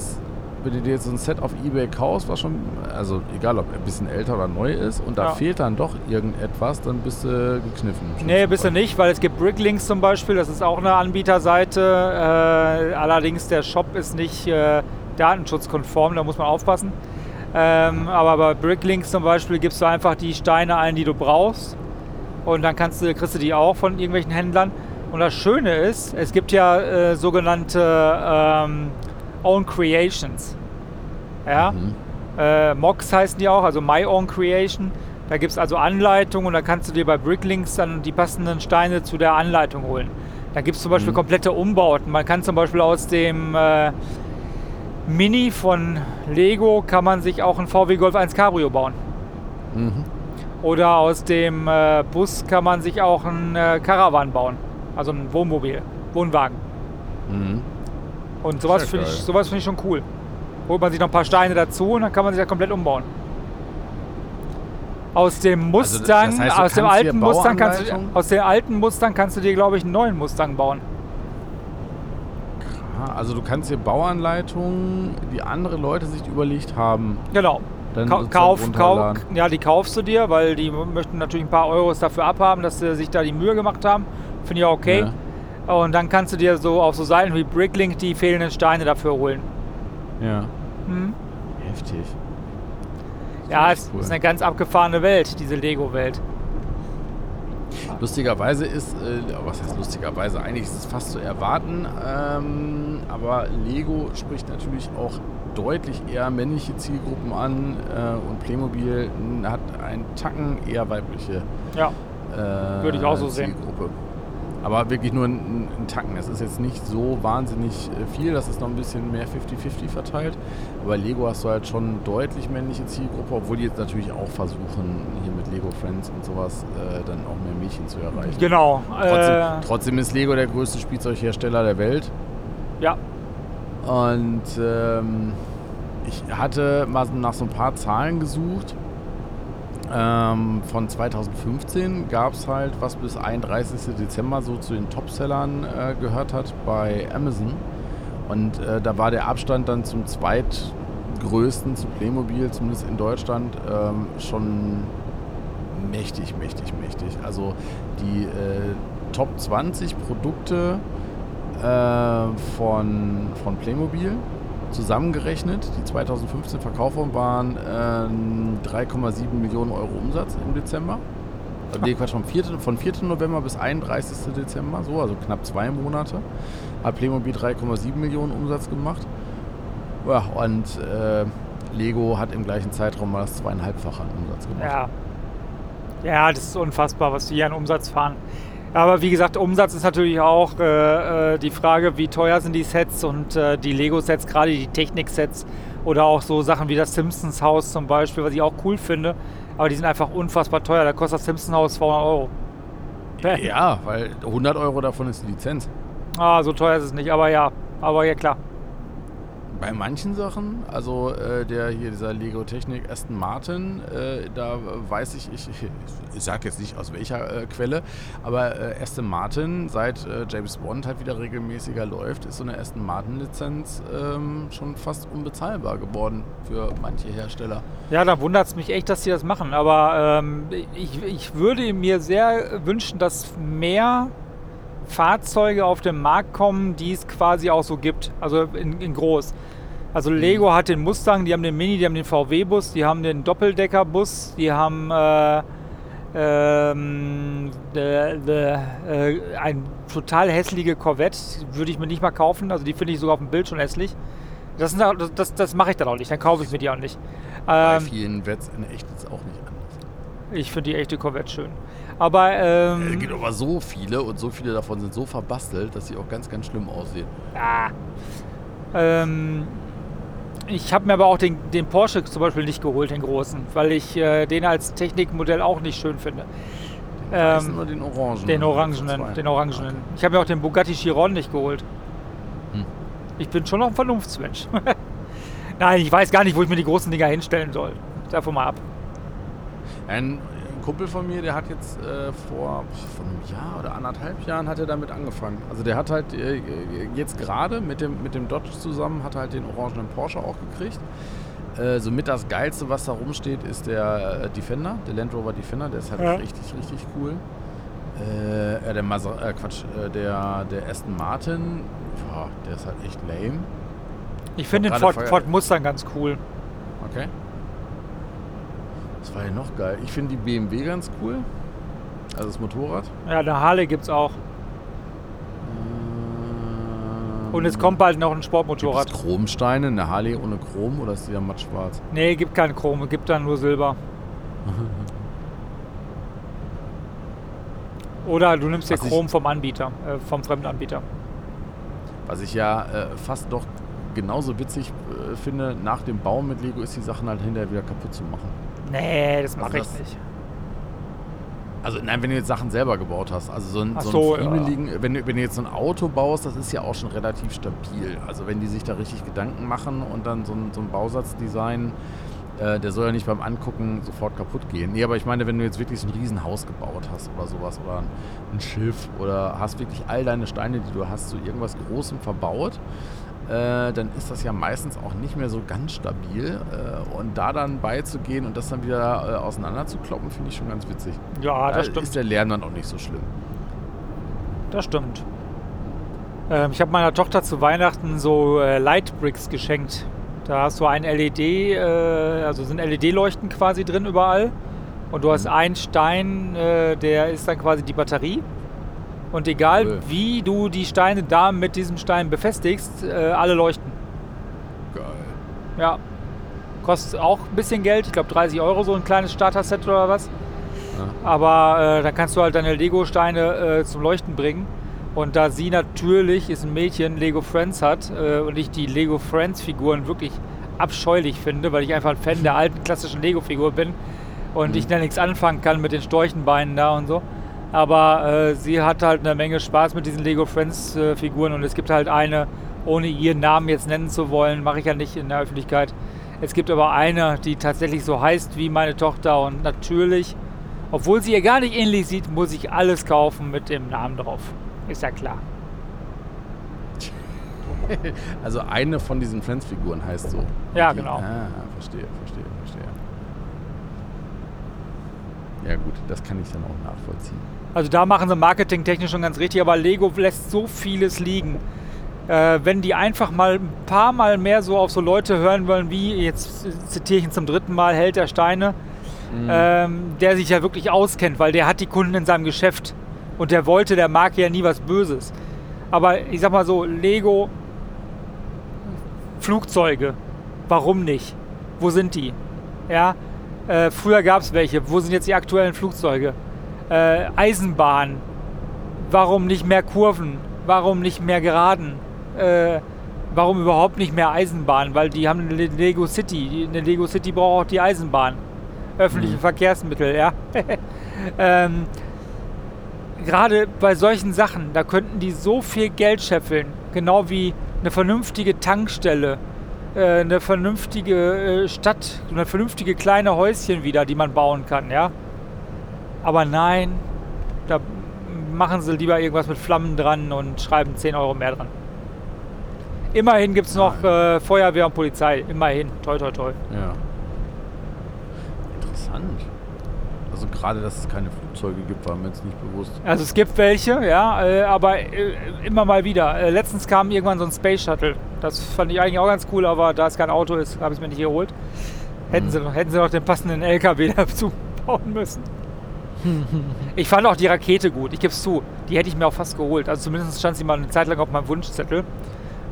wenn du dir jetzt so ein Set auf Ebay kaufst, was schon, also egal ob ein bisschen älter oder neu ist, und da Ja. fehlt dann doch irgendetwas, dann bist du gekniffen. Nee, bist du nicht, weil es gibt Bricklinks zum Beispiel, das ist auch eine Anbieterseite. Äh, allerdings der Shop ist nicht äh, datenschutzkonform, da muss man aufpassen. Ähm, aber bei Bricklinks zum Beispiel gibst du einfach die Steine ein, die du brauchst. Und dann kannst du, kriegst du die auch von irgendwelchen Händlern. Und das Schöne ist, es gibt ja äh, sogenannte ähm, Own Creations. Ja? Mhm. Äh, Mox heißen die auch, also My Own Creation. Da gibt es also Anleitungen und da kannst du dir bei Bricklinks dann die passenden Steine zu der Anleitung holen. Da gibt es zum Beispiel Mhm. komplette Umbauten. Man kann zum Beispiel aus dem äh, Mini von Lego kann man sich auch ein VW Golf 1 Cabrio bauen. Mhm. Oder aus dem äh, Bus kann man sich auch ein äh, Caravan bauen. Also ein Wohnmobil, Wohnwagen. Mhm. Und sowas finde ich, sowas find ich schon cool. Holt man sich noch ein paar Steine dazu und dann kann man sich das komplett umbauen. Aus dem Mustang, Also das heißt, aus dem alten Mustang kannst du, aus den alten Mustang kannst du dir, glaube ich, einen neuen Mustang bauen. Also du kannst dir Bauanleitungen, die andere Leute sich überlegt haben, Genau. dann Ka kauf, kauf, ja, die kaufst du dir, weil die möchten natürlich ein paar Euros dafür abhaben, dass sie sich da die Mühe gemacht haben. Finde ich auch okay. Und dann kannst du dir so auf so Seiten wie Bricklink die fehlenden Steine dafür holen. Ja. Hm? Heftig. Ja, es cool. ist eine ganz abgefahrene Welt, diese Lego-Welt. Lustigerweise ist, äh, was heißt lustigerweise, eigentlich ist es fast zu erwarten, ähm, aber Lego spricht natürlich auch deutlich eher männliche Zielgruppen an äh, und Playmobil hat einen Tacken eher weibliche Ja. äh, Würde ich auch so sehen. Aber wirklich nur ein, ein Tacken. Es ist jetzt nicht so wahnsinnig äh, viel, das ist noch ein bisschen mehr 50-50 verteilt. Aber Lego hast du halt schon deutlich männliche Zielgruppe, obwohl die jetzt natürlich auch versuchen, hier mit Lego Friends und sowas äh, dann auch mehr Mädchen zu erreichen. Genau. Trotzdem, Äh, trotzdem ist Lego der größte Spielzeughersteller der Welt. ja. Und ähm, ich hatte mal nach so ein paar Zahlen gesucht. Ähm, von 2015 gab es halt, was bis 31. Dezember so zu den Topsellern äh, gehört hat bei Amazon. Und äh, da war der Abstand dann zum zweitgrößten, zu Playmobil, zumindest in Deutschland, ähm, schon mächtig, mächtig, mächtig. Also die äh, Top 20 Produkte äh, von, von Playmobil zusammengerechnet, die 2015 verkauft worden waren, äh, 3,7 Millionen Euro Umsatz im Dezember. Also, nee, Quatsch, vom 4., von 4. November bis 31. Dezember, so, also knapp zwei Monate, hat Playmobil 3,7 Millionen Umsatz gemacht. Ja, und äh, Lego hat im gleichen Zeitraum mal das zweieinhalbfache Umsatz gemacht. Ja. Ja, das ist unfassbar, was die hier an Umsatz fahren. Aber wie gesagt, Umsatz ist natürlich auch äh, äh, die Frage, wie teuer sind die Sets und äh, die Lego-Sets, gerade die Technik-Sets oder auch so Sachen wie das Simpsons-Haus zum Beispiel, was ich auch cool finde. Aber die sind einfach unfassbar teuer. Da kostet das Simpsons-Haus 200 Euro. Ja, weil 100 Euro davon ist die Lizenz. Ah, so teuer ist es nicht, aber ja. Aber ja, klar. Bei manchen Sachen, also äh, der hier, dieser Lego Technik Aston Martin, äh, da weiß ich, ich, ich sage jetzt nicht aus welcher äh, Quelle, aber äh, Aston Martin, seit äh, James Bond halt wieder regelmäßiger läuft, ist so eine Aston Martin Lizenz ähm, schon fast unbezahlbar geworden für manche Hersteller. Ja, da wundert es mich echt, dass sie das machen, aber ähm, ich, ich würde mir sehr wünschen, dass mehr Fahrzeuge auf den Markt kommen, die es quasi auch so gibt, also in, in groß. Also Lego hat den Mustang, die haben den Mini, die haben den VW-Bus, die haben den Doppeldecker-Bus, die haben äh, ähm, de, de, äh, ein total hässliche Corvette, würde ich mir nicht mal kaufen, also die finde ich sogar auf dem Bild schon hässlich. Das, das, das, das mache ich dann auch nicht, dann kaufe ich mir die auch nicht. Bei ähm, vielen wird es in echt jetzt auch nicht anders. Ich finde die echte Corvette schön. Aber. Ähm, es gibt aber so viele und so viele davon sind so verbastelt, dass sie auch ganz, ganz schlimm aussehen. Ah. Ähm, ich habe mir aber auch den, den, Porsche zum Beispiel nicht geholt, den großen, weil ich äh, den als Technikmodell auch nicht schön finde. Den ähm, oder den Orangen? Den Orangenen. Den Orangenen. Okay. Ich habe mir auch den Bugatti Chiron nicht geholt. Hm. Ich bin schon noch ein Vernunftsmensch. Nein, ich weiß gar nicht, wo ich mir die großen Dinger hinstellen soll. Davon mal ab. Ein Kumpel von mir, der hat jetzt äh, vor, vor einem Jahr oder anderthalb Jahren hat er damit angefangen. Also der hat halt äh, jetzt gerade mit dem, mit dem Dodge zusammen, hat halt den orangenen Porsche auch gekriegt. Äh, somit das Geilste, was da rumsteht, ist der äh, Defender, der Land Rover Defender. Der ist halt ja. richtig, richtig cool. Äh, der Maser äh, Quatsch, äh, der, der Aston Martin, boah, der ist halt echt lame. Ich finde den Ford, Ford Mustang ganz cool. Okay. Was war denn noch geil? Ich finde die BMW ganz cool. Also das Motorrad. Ja, eine Harley gibt es auch. Ähm, Und es kommt bald noch ein Sportmotorrad. Gibt's Chromsteine, eine Harley ohne Chrom oder ist die ja matt schwarz? Nee, gibt kein Chrom, gibt dann nur Silber. oder du nimmst den Chrom vom Anbieter, äh, vom Fremdanbieter. Was ich ja äh, fast doch genauso witzig äh, finde, nach dem Bau mit Lego ist die Sachen halt hinterher wieder kaputt zu machen. Nee, das mache also ich nicht. Also nein, wenn du jetzt Sachen selber gebaut hast, also so ein, so, so ein ja. wenn, du, wenn du jetzt so ein Auto baust, das ist ja auch schon relativ stabil. Also wenn die sich da richtig Gedanken machen und dann so ein, so ein Bausatz designen, äh, der soll ja nicht beim Angucken sofort kaputt gehen. Nee, aber ich meine, wenn du jetzt wirklich so ein Riesenhaus gebaut hast oder sowas oder ein Schiff oder hast wirklich all deine Steine, die du hast, so irgendwas Großem verbaut, äh, dann ist das ja meistens auch nicht mehr so ganz stabil. Äh, und da dann beizugehen und das dann wieder äh, auseinanderzukloppen, finde ich schon ganz witzig. Ja, das da stimmt. ist der Lernen dann auch nicht so schlimm. Das stimmt. Ähm, ich habe meiner Tochter zu Weihnachten so äh, Lightbricks geschenkt. Da hast du ein LED, äh, also sind LED-Leuchten quasi drin überall. Und du hast mhm. einen Stein, äh, der ist dann quasi die Batterie. Und egal cool. wie du die Steine da mit diesem Stein befestigst, äh, alle leuchten. Geil. Ja. Kostet auch ein bisschen Geld, ich glaube 30 Euro so ein kleines Starter-Set oder was. Ja. Aber äh, dann kannst du halt deine Lego-Steine äh, zum Leuchten bringen. Und da sie natürlich, ist ein Mädchen, Lego Friends hat äh, und ich die Lego Friends-Figuren wirklich abscheulich finde, weil ich einfach ein Fan der alten klassischen Lego-Figur bin und mhm. ich da nichts anfangen kann mit den Storchenbeinen da und so. Aber äh, sie hat halt eine Menge Spaß mit diesen Lego Friends äh, Figuren und es gibt halt eine, ohne ihren Namen jetzt nennen zu wollen, mache ich ja nicht in der Öffentlichkeit. Es gibt aber eine, die tatsächlich so heißt wie meine Tochter und natürlich, obwohl sie ihr gar nicht ähnlich sieht, muss ich alles kaufen mit dem Namen drauf. Ist ja klar. Also eine von diesen Friends-Figuren heißt so. Ja, die, genau. Ah, verstehe, verstehe, verstehe. Ja gut, das kann ich dann auch nachvollziehen. Also da machen sie marketingtechnisch schon ganz richtig, aber Lego lässt so vieles liegen. Äh, wenn die einfach mal ein paar Mal mehr so auf so Leute hören wollen, wie, jetzt zitiere ich ihn zum dritten Mal, Held der Steine, mhm. ähm, der sich ja wirklich auskennt, weil der hat die Kunden in seinem Geschäft und der wollte, der mag ja nie was Böses. Aber ich sag mal so, Lego, Flugzeuge, warum nicht? Wo sind die? Ja, äh, früher gab es welche. Wo sind jetzt die aktuellen Flugzeuge? Äh, Eisenbahn. Warum nicht mehr Kurven? Warum nicht mehr Geraden? Äh, warum überhaupt nicht mehr Eisenbahn? Weil die haben eine Lego City. Eine Lego City braucht auch die Eisenbahn. Öffentliche mhm. Verkehrsmittel, ja. ähm, Gerade bei solchen Sachen, da könnten die so viel Geld scheffeln. Genau wie eine vernünftige Tankstelle äh, eine vernünftige äh, Stadt, eine vernünftige kleine Häuschen wieder, die man bauen kann, ja. Aber nein, da machen sie lieber irgendwas mit Flammen dran und schreiben 10 Euro mehr dran. Immerhin gibt es noch äh, Feuerwehr und Polizei. Immerhin. Toi, toi, toi. Ja. Interessant. Also gerade, dass es keine Flugzeuge gibt, war mir jetzt nicht bewusst. Also es gibt welche, ja, äh, aber äh, immer mal wieder. Äh, letztens kam irgendwann so ein Space Shuttle. Das fand ich eigentlich auch ganz cool, aber da es kein Auto ist, habe ich es mir nicht geholt. Hätten, hm. sie noch, hätten sie noch den passenden LKW dazu bauen müssen. Ich fand auch die Rakete gut, ich gebe es zu. Die hätte ich mir auch fast geholt. Also zumindest stand sie mal eine Zeit lang auf meinem Wunschzettel.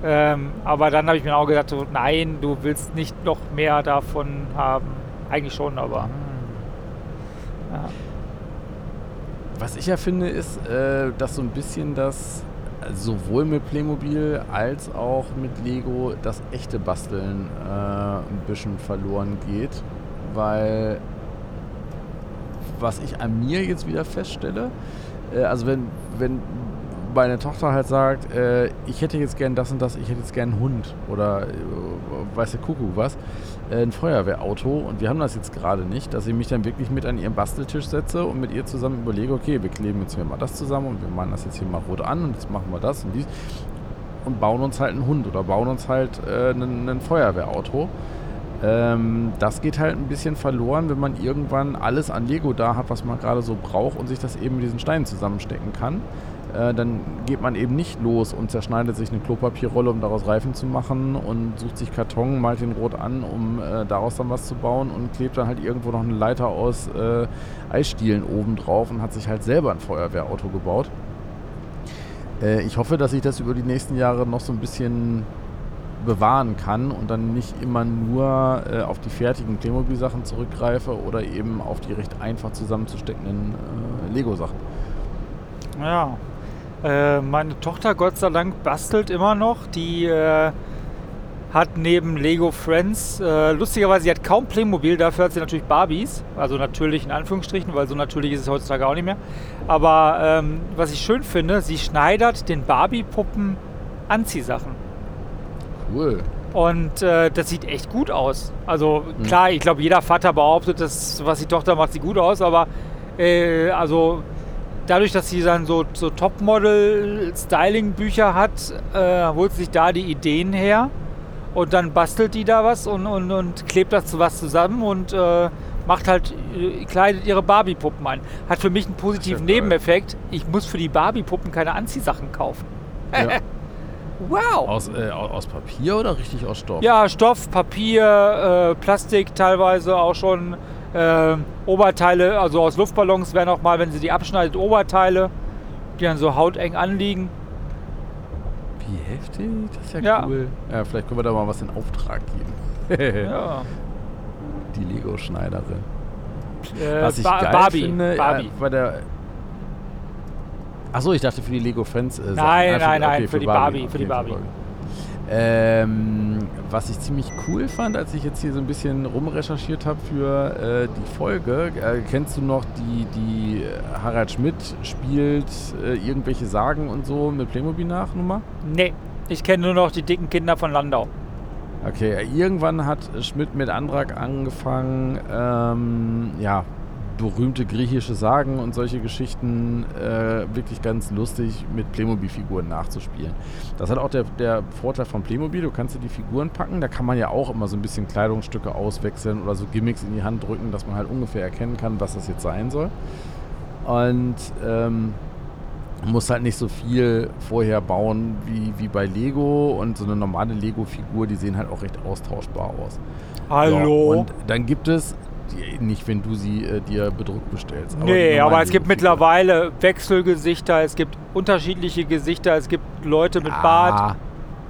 Ähm, aber dann habe ich mir auch gedacht, so, nein, du willst nicht noch mehr davon haben. Eigentlich schon, aber. Hm. Ja. Was ich ja finde, ist, äh, dass so ein bisschen das sowohl mit Playmobil als auch mit Lego das echte Basteln äh, ein bisschen verloren geht, weil was ich an mir jetzt wieder feststelle, äh, also wenn, wenn meine Tochter halt sagt, äh, ich hätte jetzt gern das und das, ich hätte jetzt gern einen Hund oder äh, weiß der Kuckuck was, äh, ein Feuerwehrauto. Und wir haben das jetzt gerade nicht, dass ich mich dann wirklich mit an ihren Basteltisch setze und mit ihr zusammen überlege, okay, wir kleben jetzt hier mal das zusammen und wir machen das jetzt hier mal rot an und jetzt machen wir das und dies und bauen uns halt einen Hund oder bauen uns halt äh, ein Feuerwehrauto. Ähm, das geht halt ein bisschen verloren, wenn man irgendwann alles an Lego da hat, was man gerade so braucht und sich das eben mit diesen Steinen zusammenstecken kann. Äh, dann geht man eben nicht los und zerschneidet sich eine Klopapierrolle, um daraus Reifen zu machen und sucht sich Karton, malt den rot an, um äh, daraus dann was zu bauen und klebt dann halt irgendwo noch eine Leiter aus äh, Eisstielen oben drauf und hat sich halt selber ein Feuerwehrauto gebaut. Äh, ich hoffe, dass ich das über die nächsten Jahre noch so ein bisschen bewahren kann und dann nicht immer nur äh, auf die fertigen Playmobil-Sachen zurückgreife oder eben auf die recht einfach zusammenzusteckenden äh, Lego-Sachen. Ja, äh, meine Tochter, Gott sei Dank, bastelt immer noch. Die äh, hat neben Lego Friends, äh, lustigerweise, sie hat kaum Playmobil, dafür hat sie natürlich Barbies. Also natürlich in Anführungsstrichen, weil so natürlich ist es heutzutage auch nicht mehr. Aber ähm, was ich schön finde, sie schneidert den Barbie-Puppen Anziehsachen. Cool. Und äh, das sieht echt gut aus. Also mhm. klar, ich glaube, jeder Vater behauptet, dass was die Tochter macht, sieht gut aus, aber äh, also dadurch, dass sie dann so, so Topmodel-Styling-Bücher hat, äh, holt sich da die Ideen her und dann bastelt die da was und, und, und klebt das zu was zusammen und äh, macht halt, äh, kleidet ihre Barbie-Puppen ein. Hat für mich einen positiven Nebeneffekt. Ich muss für die Barbie-Puppen keine Anziehsachen kaufen. Ja. wow! Aus, äh, aus Papier oder richtig aus Stoff? Ja, Stoff, Papier, äh, Plastik teilweise auch schon. Äh, Oberteile, also aus Luftballons wären auch mal, wenn sie die abschneidet, Oberteile, die dann so hauteng anliegen. Wie heftig, das ist ja, ja. cool. Ja, vielleicht können wir da mal was in Auftrag geben. ja. Die Lego-Schneiderin. Äh, was ich ba geil Barbie. finde, Barbie. Ja, bei der Achso, ich dachte für die Lego Friends. Äh, nein, nein, nein, okay, für, für, die Barbie. Barbie für die Barbie. Ähm, was ich ziemlich cool fand, als ich jetzt hier so ein bisschen rumrecherchiert habe für äh, die Folge, äh, kennst du noch die, die Harald Schmidt spielt äh, irgendwelche Sagen und so mit Playmobil nach Nummer? Nee, ich kenne nur noch die dicken Kinder von Landau. Okay, irgendwann hat Schmidt mit Antrag angefangen, ähm, ja, berühmte griechische Sagen und solche Geschichten äh, wirklich ganz lustig mit Playmobil-Figuren nachzuspielen. Das hat auch der, der Vorteil von Playmobil, du kannst dir die Figuren packen, da kann man ja auch immer so ein bisschen Kleidungsstücke auswechseln oder so Gimmicks in die Hand drücken, dass man halt ungefähr erkennen kann, was das jetzt sein soll. Und ähm, Du musst halt nicht so viel vorher bauen wie, wie bei Lego und so eine normale Lego-Figur, die sehen halt auch recht austauschbar aus. Hallo. So, und dann gibt es, nicht wenn du sie äh, dir bedruckt bestellst. aber nee, aber es gibt mittlerweile Wechselgesichter, es gibt unterschiedliche Gesichter, es gibt Leute mit Bart.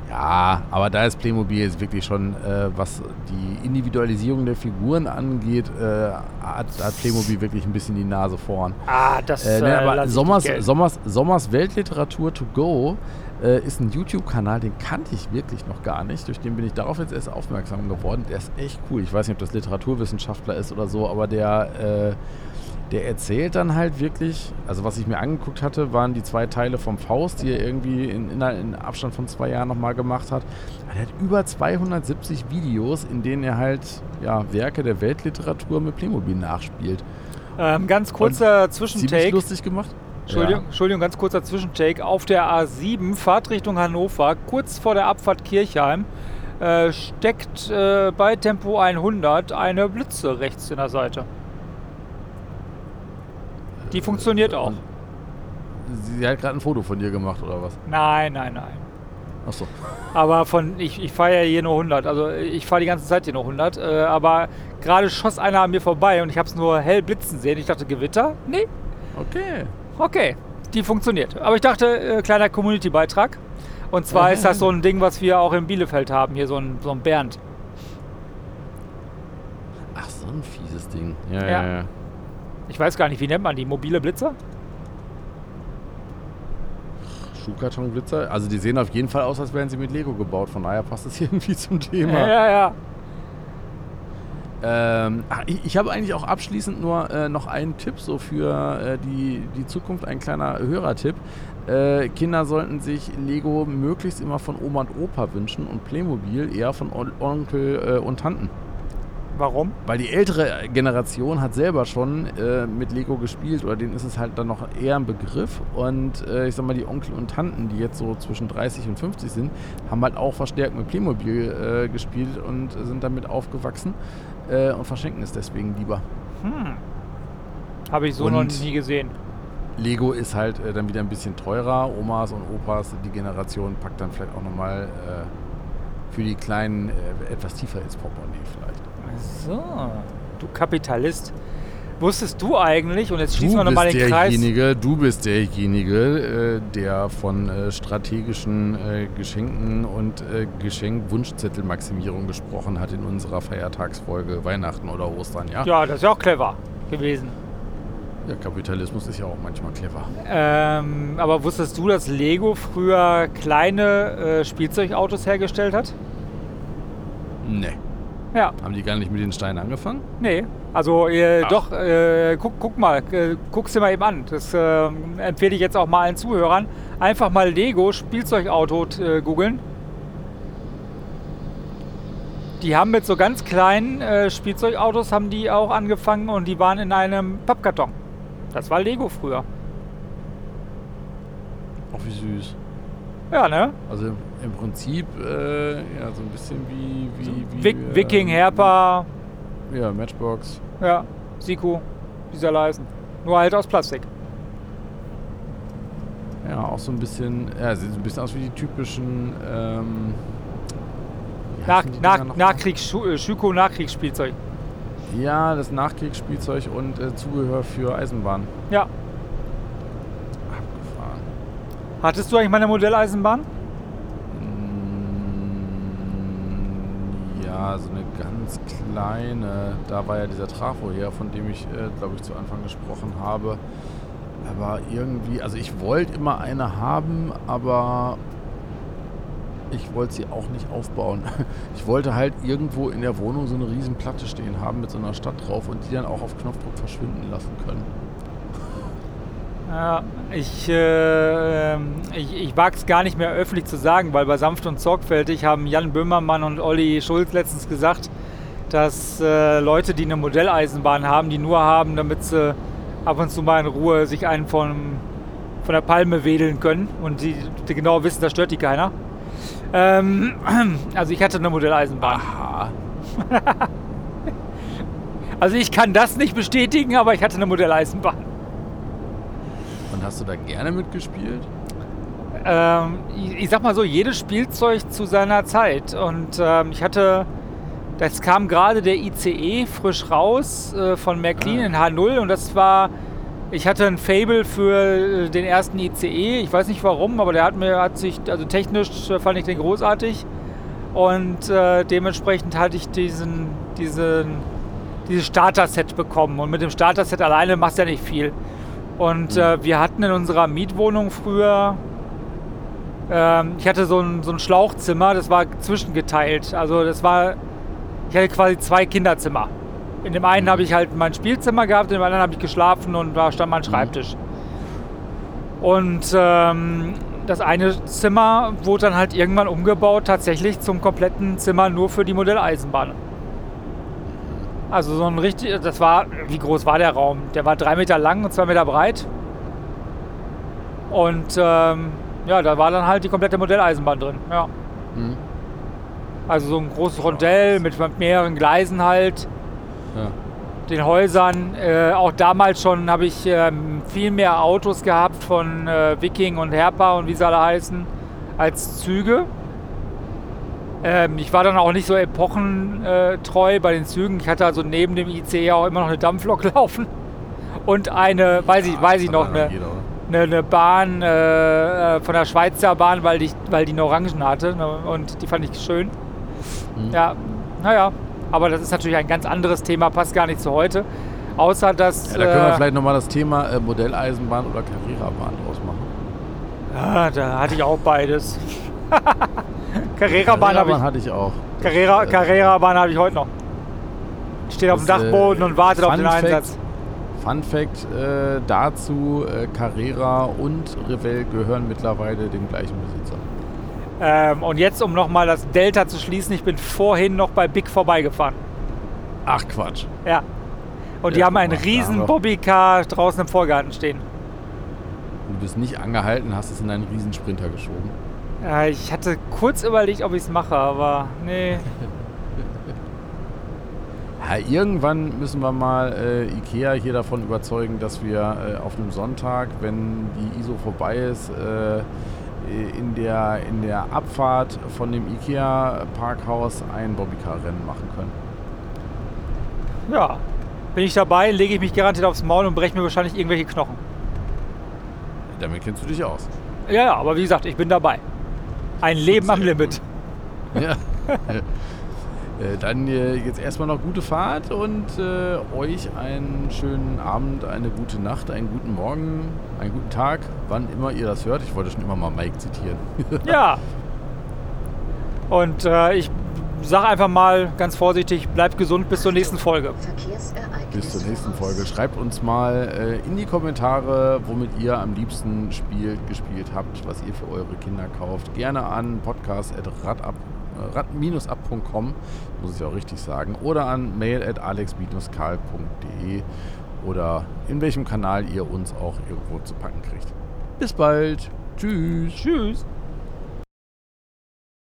Ja, aber da ist Playmobil jetzt wirklich schon, äh, was die Individualisierung der Figuren angeht, äh, hat, hat, Playmobil wirklich ein bisschen die Nase vorn. Ah, das äh, ne, aber Sommers, Sommers, Sommers Weltliteratur to go äh, ist ein YouTube-Kanal, den kannte ich wirklich noch gar nicht. Durch den bin ich darauf jetzt erst aufmerksam geworden. Der ist echt cool. Ich weiß nicht, ob das Literaturwissenschaftler ist oder so, aber der äh, der erzählt dann halt wirklich, also was ich mir angeguckt hatte, waren die zwei Teile vom Faust, die er irgendwie in, in, in Abstand von zwei Jahren nochmal gemacht hat. Er hat über 270 Videos, in denen er halt ja, Werke der Weltliteratur mit Playmobil nachspielt. Ähm, ganz kurzer Zwischentake. lustig gemacht. Entschuldigung, ja. Entschuldigung, ganz kurzer Zwischentake. Auf der A7, Fahrtrichtung Hannover, kurz vor der Abfahrt Kirchheim, äh, steckt äh, bei Tempo 100 eine Blitze rechts in der Seite. Die funktioniert auch. Sie hat gerade ein Foto von dir gemacht, oder was? Nein, nein, nein. Achso. Aber von, ich, ich fahre ja hier nur 100. Also ich fahre die ganze Zeit hier nur 100. Äh, aber gerade schoss einer an mir vorbei und ich habe es nur hell blitzen sehen. Ich dachte, Gewitter? Nee. Okay. Okay, die funktioniert. Aber ich dachte, äh, kleiner Community-Beitrag. Und zwar ist das so ein Ding, was wir auch in Bielefeld haben. Hier so ein, so ein Bernd. Ach, so ein fieses Ding. Ja, ja, ja. ja. Ich weiß gar nicht, wie nennt man die? Mobile Blitzer? Schuhkartonblitzer? Also die sehen auf jeden Fall aus, als wären sie mit Lego gebaut. Von daher passt das irgendwie zum Thema. Ja, ja, ja. Ähm, ich, ich, habe eigentlich auch abschließend nur äh, noch einen Tipp so für äh, die, die Zukunft, ein kleiner Hörertipp. Äh, Kinder sollten sich Lego möglichst immer von Oma und Opa wünschen und Playmobil eher von On Onkel äh, und Tanten. Warum? Weil die ältere Generation hat selber schon äh, mit Lego gespielt oder denen ist es halt dann noch eher ein Begriff. Und äh, ich sag mal, die Onkel und Tanten, die jetzt so zwischen 30 und 50 sind, haben halt auch verstärkt mit Playmobil äh, gespielt und sind damit aufgewachsen äh, und verschenken es deswegen lieber. Hm. Habe ich so und noch nie gesehen. Lego ist halt äh, dann wieder ein bisschen teurer. Omas und Opas, die Generation packt dann vielleicht auch nochmal äh, für die Kleinen etwas tiefer ins Portemonnaie vielleicht. So, du Kapitalist. Wusstest du eigentlich, und jetzt schließen wir nochmal den Kreis. Du bist derjenige, äh, der von äh, strategischen äh, Geschenken und Geschenkwunschzettelmaximierung gesprochen hat in unserer Feiertagsfolge Weihnachten oder Ostern, ja? Ja, das ist ja auch clever gewesen. Ja, Kapitalismus ist ja auch manchmal clever. Ähm, aber wusstest du, dass Lego früher kleine Spielzeugautos hergestellt hat? Nee. Ja. Haben die gar nicht mit den Steinen angefangen? Nee. Also äh, doch, äh, guck, guck mal, äh, guck's dir mal eben an. Das äh, empfehle ich jetzt auch mal allen Zuhörern. Einfach mal Lego Spielzeugauto äh, googeln. Die haben mit so ganz kleinen äh, Spielzeugautos haben die auch angefangen und die waren in einem Pappkarton. Das war Lego früher. Ach, wie süß. Ja, ne? Also im Prinzip äh, ja, so ein bisschen wie. wie, wie Vic, äh, Viking, Herpa. Ja, Matchbox. Ja, Siku, dieser Leisten. Nur halt aus Plastik. Ja, auch so ein bisschen. Ja, sieht so ein bisschen aus wie die typischen. Ähm, nach, nach, Nachkriegs äh, Schüko Nachkriegsspielzeug. Ja, das Nachkriegsspielzeug und äh, Zubehör für Eisenbahn. Ja. Abgefahren. Hattest du eigentlich meine Modelleisenbahn? So eine ganz kleine. Da war ja dieser Trafo her, von dem ich, äh, glaube ich, zu Anfang gesprochen habe. Aber irgendwie, also ich wollte immer eine haben, aber ich wollte sie auch nicht aufbauen. Ich wollte halt irgendwo in der Wohnung so eine riesen Platte stehen haben mit so einer Stadt drauf und die dann auch auf Knopfdruck verschwinden lassen können. Ja, ich, äh, ich, ich wage es gar nicht mehr öffentlich zu sagen, weil bei Sanft und Sorgfältig haben Jan Böhmermann und Olli Schulz letztens gesagt, dass äh, Leute, die eine Modelleisenbahn haben, die nur haben, damit sie ab und zu mal in Ruhe sich einen von, von der Palme wedeln können und die, die genau wissen, da stört die keiner. Ähm, also ich hatte eine Modelleisenbahn. Aha. also ich kann das nicht bestätigen, aber ich hatte eine Modelleisenbahn. Hast du da gerne mitgespielt? Ähm, ich, ich, sag mal so, jedes Spielzeug zu seiner Zeit. Und ähm, ich hatte, das kam gerade der ICE frisch raus äh, von Märklin ah. in H0 und das war, ich hatte ein Fable für äh, den ersten ICE. Ich weiß nicht warum, aber der hat mir, hat sich, also technisch äh, fand ich den großartig. Und äh, dementsprechend hatte ich diesen, diesen, dieses Starter-Set bekommen. Und mit dem Starter-Set alleine machst du ja nicht viel. Und äh, wir hatten in unserer Mietwohnung früher, ähm, ich hatte so ein, so ein Schlauchzimmer, das war zwischengeteilt. Also das war, ich hatte quasi zwei Kinderzimmer. In dem einen mhm. habe ich halt mein Spielzimmer gehabt, in dem anderen habe ich geschlafen und da stand mein mhm. Schreibtisch. Und ähm, das eine Zimmer wurde dann halt irgendwann umgebaut, tatsächlich zum kompletten Zimmer nur für die Modelleisenbahn. Also so ein richtig, das war, wie groß war der Raum? Der war drei Meter lang und zwei Meter breit. Und ähm, ja, da war dann halt die komplette Modelleisenbahn drin, ja. Mhm. Also so ein großes Rondell mit mehreren Gleisen halt. Ja. Den Häusern. Äh, auch damals schon habe ich ähm, viel mehr Autos gehabt von äh, Viking und Herpa und wie sie alle heißen, als Züge. Ähm, ich war dann auch nicht so epochentreu bei den Zügen. Ich hatte also neben dem ICE auch immer noch eine Dampflok laufen und eine, weiß ich, weiß ich noch, eine, eine, eine, Bahn äh, äh, von der Schweizer Bahn, weil die, weil die eine Orangen hatte ne, und die fand ich schön. Mhm. Ja, naja, aber das ist natürlich ein ganz anderes Thema, passt gar nicht zu heute. Außer dass. Ja, da können wir äh, vielleicht nochmal das Thema äh, Modelleisenbahn oder Carrera-Bahn draus machen. Ja, da hatte ich auch beides. Carrera-Bahn Carrera hatte ich auch. Carrera, Carrera-Bahn habe ich heute noch. Steht auf dem Dachboden äh, und wartet auf den Fact, Einsatz. Fun Fact äh, dazu: äh, Carrera und Revell gehören mittlerweile dem gleichen Besitzer. Ähm, und jetzt, um nochmal das Delta zu schließen, ich bin vorhin noch bei Big vorbeigefahren. Ach Quatsch. Ja. Und ja, die haben einen riesen Bobbycar draußen im Vorgarten stehen. Du bist nicht angehalten, hast es in einen Riesensprinter geschoben. Ja, ich hatte kurz überlegt, ob ich es mache, aber nee. ja, irgendwann müssen wir mal äh, Ikea hier davon überzeugen, dass wir äh, auf einem Sonntag, wenn die ISO vorbei ist, äh, in, der, in der Abfahrt von dem Ikea-Parkhaus ein Bobbycar-Rennen machen können. Ja, bin ich dabei, lege ich mich garantiert aufs Maul und breche mir wahrscheinlich irgendwelche Knochen. Damit kennst du dich aus. Ja, ja, aber wie gesagt, ich bin dabei. Ein Leben am Limit. Ja. Äh, dann äh, jetzt erstmal noch gute Fahrt und äh, euch einen schönen Abend, eine gute Nacht, einen guten Morgen, einen guten Tag, wann immer ihr das hört. Ich wollte schon immer mal Mike zitieren. ja. Und äh, ich sage einfach mal ganz vorsichtig, bleibt gesund bis zur nächsten Folge. Bis zur nächsten Folge. Schreibt uns mal äh, in die Kommentare, womit ihr am liebsten spielt, gespielt habt, was ihr für eure Kinder kauft. Gerne an podcast.rad-up.com, muss ich auch richtig sagen, oder an mail at alex-karl.de oder in welchem Kanal ihr uns auch irgendwo zu packen kriegt. Bis bald. Tschüss. Tschüss.